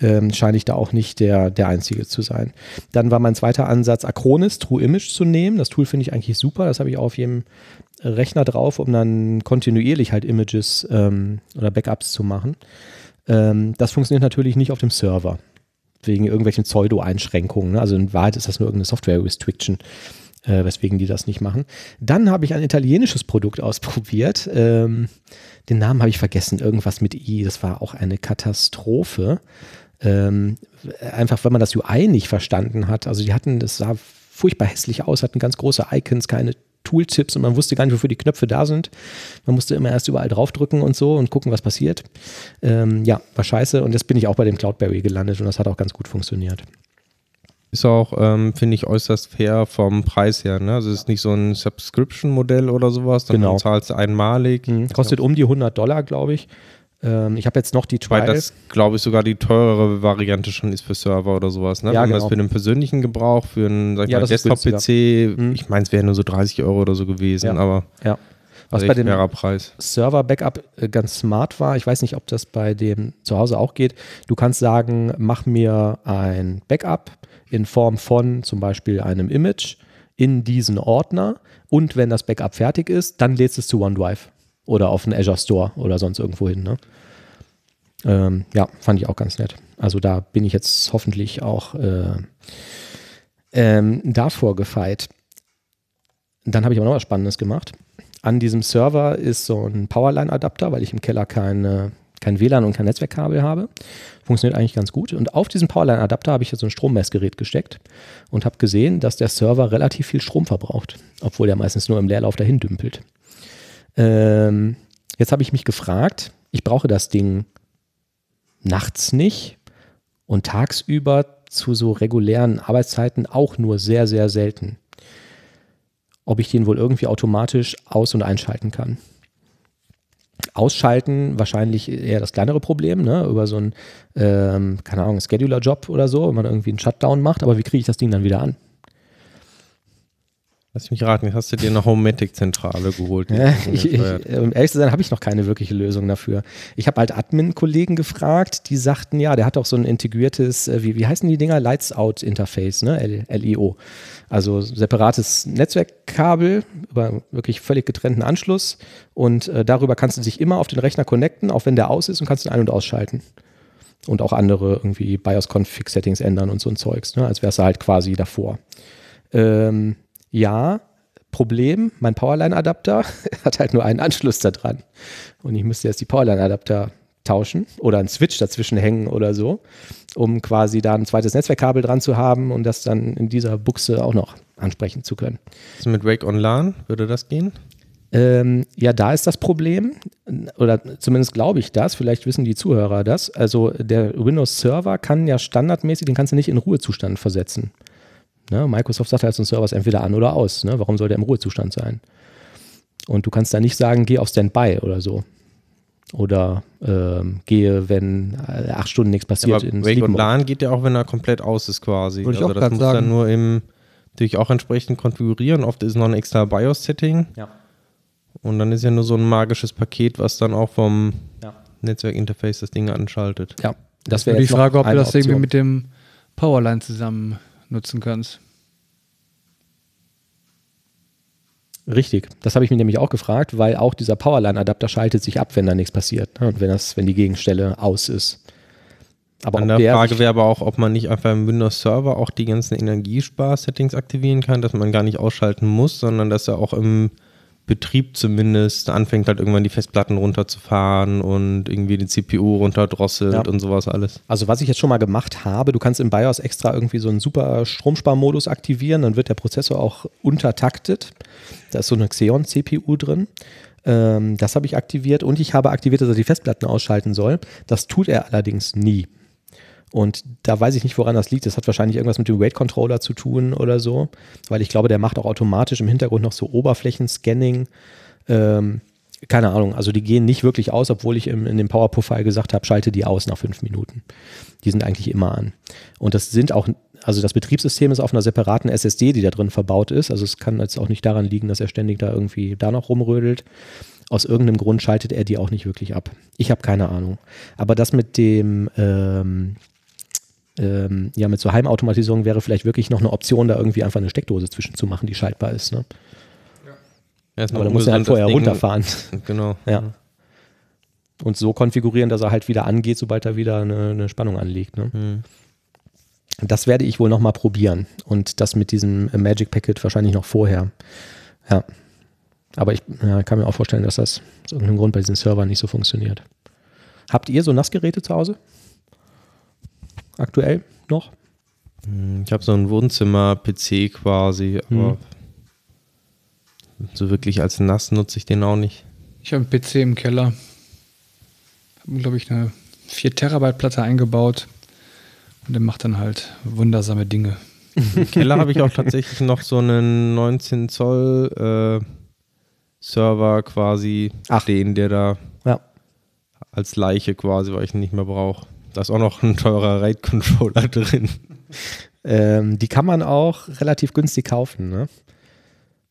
ähm, scheine ich da auch nicht der, der Einzige zu sein. Dann war mein zweiter Ansatz, Acronis True Image zu nehmen. Das Tool finde ich eigentlich super. Das habe ich auf jedem Rechner drauf, um dann kontinuierlich halt Images ähm, oder Backups zu machen. Ähm, das funktioniert natürlich nicht auf dem Server wegen irgendwelchen Pseudo-Einschränkungen. Ne? Also in Wahrheit ist das nur irgendeine Software-Restriction, äh, weswegen die das nicht machen. Dann habe ich ein italienisches Produkt ausprobiert. Ähm, den Namen habe ich vergessen, irgendwas mit I. Das war auch eine Katastrophe. Ähm, einfach, weil man das UI nicht verstanden hat. Also die hatten, das sah furchtbar hässlich aus, hatten ganz große Icons, keine Tooltips und man wusste gar nicht, wofür die Knöpfe da sind. Man musste immer erst überall draufdrücken und so und gucken, was passiert. Ähm, ja, war scheiße und jetzt bin ich auch bei dem Cloudberry gelandet und das hat auch ganz gut funktioniert. Ist auch, ähm, finde ich, äußerst fair vom Preis her. Ne? Also es ist nicht so ein Subscription-Modell oder sowas, dann Genau. zahlst du einmalig. Mhm. Kostet um die 100 Dollar, glaube ich. Ähm, ich habe jetzt noch die Weil Trial. das, glaube ich, sogar die teurere Variante schon ist für Server oder sowas. Ne? Ja, Wenn man genau. das für einen persönlichen Gebrauch, für einen Ja, Desktop-PC, Mhm. ich meine, es wäre nur so 30 Euro oder so gewesen, Ja. aber ja. Was bei dem. Server-Backup äh, ganz smart war, ich weiß nicht, ob das bei dem zu Hause auch geht. Du kannst sagen, mach mir ein Backup in Form von zum Beispiel einem Image in diesen Ordner und wenn das Backup fertig ist, dann lädst es zu OneDrive oder auf einen Azure Store oder sonst irgendwo hin. Ne? Ähm, ja, fand ich auch ganz nett. Also da bin ich jetzt hoffentlich auch äh, ähm, davor gefeit. Dann habe ich aber noch was Spannendes gemacht. An diesem Server ist so ein Powerline-Adapter, weil ich im Keller keine, kein WLAN und kein Netzwerkkabel habe. Funktioniert eigentlich ganz gut. Und auf diesen Powerline-Adapter habe ich jetzt so ein Strommessgerät gesteckt und habe gesehen, dass der Server relativ viel Strom verbraucht, obwohl der meistens nur im Leerlauf dahin dümpelt. Ähm, jetzt habe ich mich gefragt, ich brauche das Ding nachts nicht und tagsüber zu so regulären Arbeitszeiten auch nur sehr, sehr selten. Ob ich den wohl irgendwie automatisch aus- und einschalten kann. Ausschalten wahrscheinlich eher das kleinere Problem, ne? über so einen, ähm, keine Ahnung, Scheduler-Job oder so, wenn man irgendwie einen Shutdown macht, aber wie kriege ich das Ding dann wieder an? Lass mich raten, jetzt hast du dir eine Homematic-Zentrale geholt. Ja, ich, ich, äh, um ehrlich zu sein, habe ich noch keine wirkliche Lösung dafür. Ich habe halt Admin-Kollegen gefragt, die sagten, ja, der hat auch so ein integriertes, äh, wie, wie heißen die Dinger? Lights-Out-Interface, ne? LIO. Also separates Netzwerkkabel über wirklich völlig getrennten Anschluss und äh, darüber kannst du dich immer auf den Rechner connecten, auch wenn der aus ist und kannst ihn ein- und ausschalten. Und auch andere irgendwie BIOS-Config-Settings ändern und so ein Zeugs, ne? als wärst du halt quasi davor. Ähm, ja, Problem, mein Powerline-Adapter hat halt nur einen Anschluss da dran. Und ich müsste jetzt die Powerline-Adapter tauschen oder einen Switch dazwischen hängen oder so, um quasi da ein zweites Netzwerkkabel dran zu haben und das dann in dieser Buchse auch noch ansprechen zu können. Was mit Wake on LAN, würde das gehen? Ähm, ja, da ist das Problem, oder zumindest glaube ich das, vielleicht wissen die Zuhörer das. Also der Windows Server kann ja standardmäßig, den kannst du nicht in Ruhezustand versetzen. Ne? Microsoft sagt halt, so ein Server ist entweder an oder aus. Ne? Warum soll der im Ruhezustand sein? Und du kannst da nicht sagen, geh auf Standby oder so. Oder ähm, gehe, wenn äh, acht Stunden nichts passiert. Aber in Wake Mode. LAN geht ja auch, wenn er komplett aus ist quasi. Ich also auch das muss sagen. dann nur im natürlich auch entsprechend konfigurieren. Oft ist noch ein extra BIOS-Setting Ja. und dann ist ja nur so ein magisches Paket, was dann auch vom Ja. Netzwerkinterface das Ding anschaltet. ja, das wäre die Frage, ob das irgendwie Option. mit dem Powerline zusammen nutzen kannst. Richtig, das habe ich mir nämlich auch gefragt, weil auch dieser Powerline-Adapter schaltet sich ab, wenn da nichts passiert ne? und wenn, das, wenn die Gegenstelle aus ist. Aber An der der Frage wäre aber auch, ob man nicht einfach im Windows Server auch die ganzen Energiespar-Settings aktivieren kann, dass man gar nicht ausschalten muss, sondern dass er auch im Betrieb zumindest anfängt halt irgendwann die Festplatten runterzufahren und irgendwie die CPU runterdrosselt Ja. und sowas alles. Also was ich jetzt schon mal gemacht habe, du kannst im BIOS extra irgendwie so einen super Stromsparmodus aktivieren, dann wird der Prozessor auch untertaktet. Da ist so eine Xeon-CPU drin. Ähm, das habe ich aktiviert und ich habe aktiviert, dass er die Festplatten ausschalten soll. Das tut er allerdings nie. Und da weiß ich nicht, woran das liegt. Das hat wahrscheinlich irgendwas mit dem Weight-Controller zu tun oder so, weil ich glaube, der macht auch automatisch im Hintergrund noch so Oberflächenscanning. Ähm, keine Ahnung, also die gehen nicht wirklich aus, obwohl ich im, in dem PowerPoint-File gesagt habe, schalte die aus nach fünf Minuten. Die sind eigentlich immer an. Und das sind auch, also das Betriebssystem ist auf einer separaten SSD, die da drin verbaut ist. Also es kann jetzt auch nicht daran liegen, dass er ständig da irgendwie da noch rumrödelt. Aus irgendeinem Grund schaltet er die auch nicht wirklich ab. Ich habe keine Ahnung. Aber das mit dem, ähm, ähm, ja, mit so Heimautomatisierung wäre vielleicht wirklich noch eine Option, da irgendwie einfach eine Steckdose zwischen zu machen, die schaltbar ist. Ne? Erstmal Aber da muss er halt vorher Ding- runterfahren. Genau. Ja. Und so konfigurieren, dass er halt wieder angeht, sobald er wieder eine, eine Spannung anlegt. Ne? Hm. Das werde ich wohl nochmal probieren. Und das mit diesem Magic Packet wahrscheinlich noch vorher. Ja. Aber ich ja, kann mir auch vorstellen, dass das aus irgendeinem Grund bei diesen Servern nicht so funktioniert. Habt ihr so NAS-Geräte zu Hause? Aktuell noch? Hm, Ich habe so ein Wohnzimmer-PC quasi, aber so wirklich als NAS nutze ich den auch nicht. Ich habe einen PC im Keller. Habe, glaube ich, eine 4 Terabyte Platte eingebaut. Und der macht dann halt wundersame Dinge. Im Keller habe ich auch tatsächlich noch so einen 19 Zoll äh, Server quasi Ach. stehen, der da Ja. als Leiche quasi, weil ich ihn nicht mehr brauche. Da ist auch noch ein teurer RAID-Controller drin. Ähm, die kann man auch relativ günstig kaufen. Ne?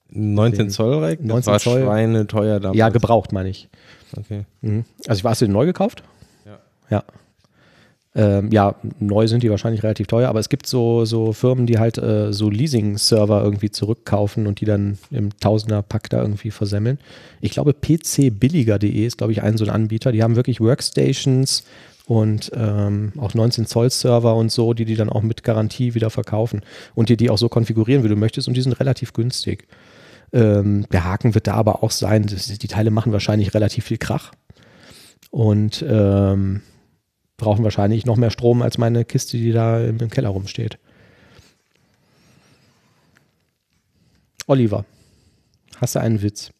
19 Zoll RAID? Das 19 war Zoll. Schweine teuer damals. Ja, gebraucht, meine ich. Okay. Mhm. Also ich war, hast du den neu gekauft? Ja. Ja. Ähm, ja, neu sind die wahrscheinlich relativ teuer, aber es gibt so, so Firmen, die halt äh, so Leasing-Server irgendwie zurückkaufen und die dann im Tausender-Pack da irgendwie versemmeln. Ich glaube, pcbilliger.de ist, glaube ich, ein so ein Anbieter. Die haben wirklich Workstations und ähm, auch 19 Zoll Server und so, die die dann auch mit Garantie wieder verkaufen und dir die auch so konfigurieren, wie du möchtest und die sind relativ günstig. Ähm, der Haken wird da aber auch sein, die Teile machen wahrscheinlich relativ viel Krach und ähm, brauchen wahrscheinlich noch mehr Strom als meine Kiste, die da im, Keller rumsteht. Oliver, hast du einen Witz?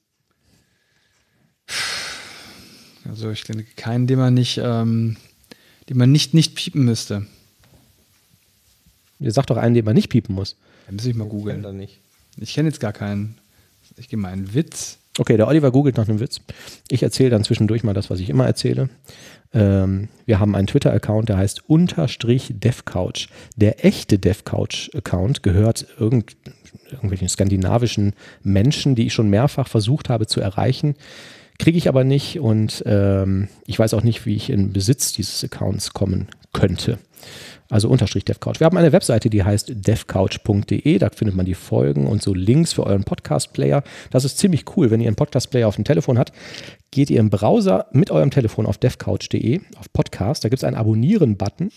Also ich denke keinen, den man nicht, ähm, den man nicht, nicht piepen müsste. Ihr sagt doch einen, den man nicht piepen muss. Da muss ich mal Googeln da nicht. Ich kenne jetzt gar keinen. Ich gehe mal einen Witz. Okay, der Oliver googelt nach einem Witz. Ich erzähle dann zwischendurch mal das, was ich immer erzähle. Ähm, wir haben einen Twitter-Account, der heißt unterstrich DevCouch. Der echte DevCouch-Account gehört irgend, irgendwelchen skandinavischen Menschen, die ich schon mehrfach versucht habe zu erreichen. Kriege ich aber nicht und ähm, ich weiß auch nicht, wie ich in Besitz dieses Accounts kommen könnte. Also unterstrich DevCouch. Wir haben eine Webseite, die heißt devcouch.de. Da findet man die Folgen und so Links für euren Podcast-Player. Das ist ziemlich cool. Wenn ihr einen Podcast-Player auf dem Telefon habt, geht ihr im Browser mit eurem Telefon auf devcouch.de, auf Podcast. Da gibt es einen Abonnieren-Button.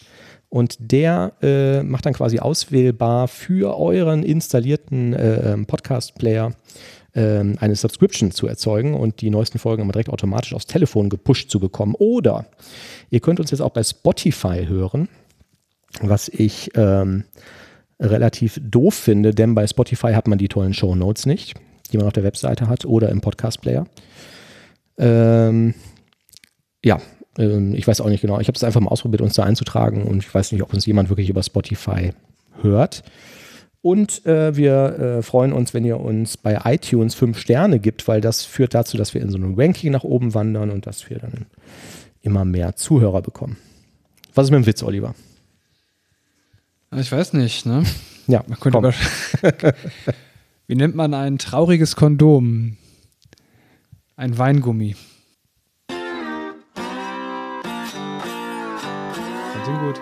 Und der äh, macht dann quasi auswählbar für euren installierten äh, ähm, Podcast-Player äh, eine Subscription zu erzeugen und die neuesten Folgen immer direkt automatisch aufs Telefon gepusht zu bekommen. Oder ihr könnt uns jetzt auch bei Spotify hören was ich ähm, relativ doof finde, denn bei Spotify hat man die tollen Show Notes nicht, die man auf der Webseite hat oder im Podcast-Player. Ähm, ja, ähm, ich weiß auch nicht genau. Ich habe es einfach mal ausprobiert, uns da einzutragen und ich weiß nicht, ob uns jemand wirklich über Spotify hört. Und äh, wir äh, freuen uns, wenn ihr uns bei iTunes fünf Sterne gibt, weil das führt dazu, dass wir in so einem Ranking nach oben wandern und dass wir dann immer mehr Zuhörer bekommen. Was ist mit dem Witz, Oliver? Ich weiß nicht, ne? Ja, man könnte über Wie nennt man ein trauriges Kondom? Ein Weingummi. Ganz gut.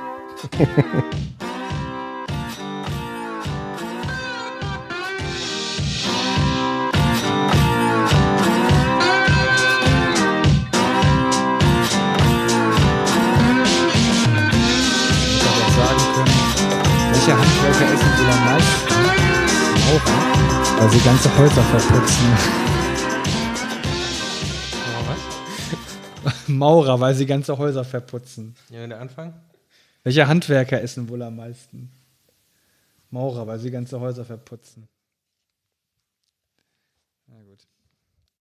Welche Handwerker essen wohl am meisten? Maurer, weil sie ganze Häuser verputzen. Maurer, weil sie ganze Häuser verputzen. Ja, der Anfang? Welche Handwerker essen wohl am meisten? Maurer, weil sie ganze Häuser verputzen.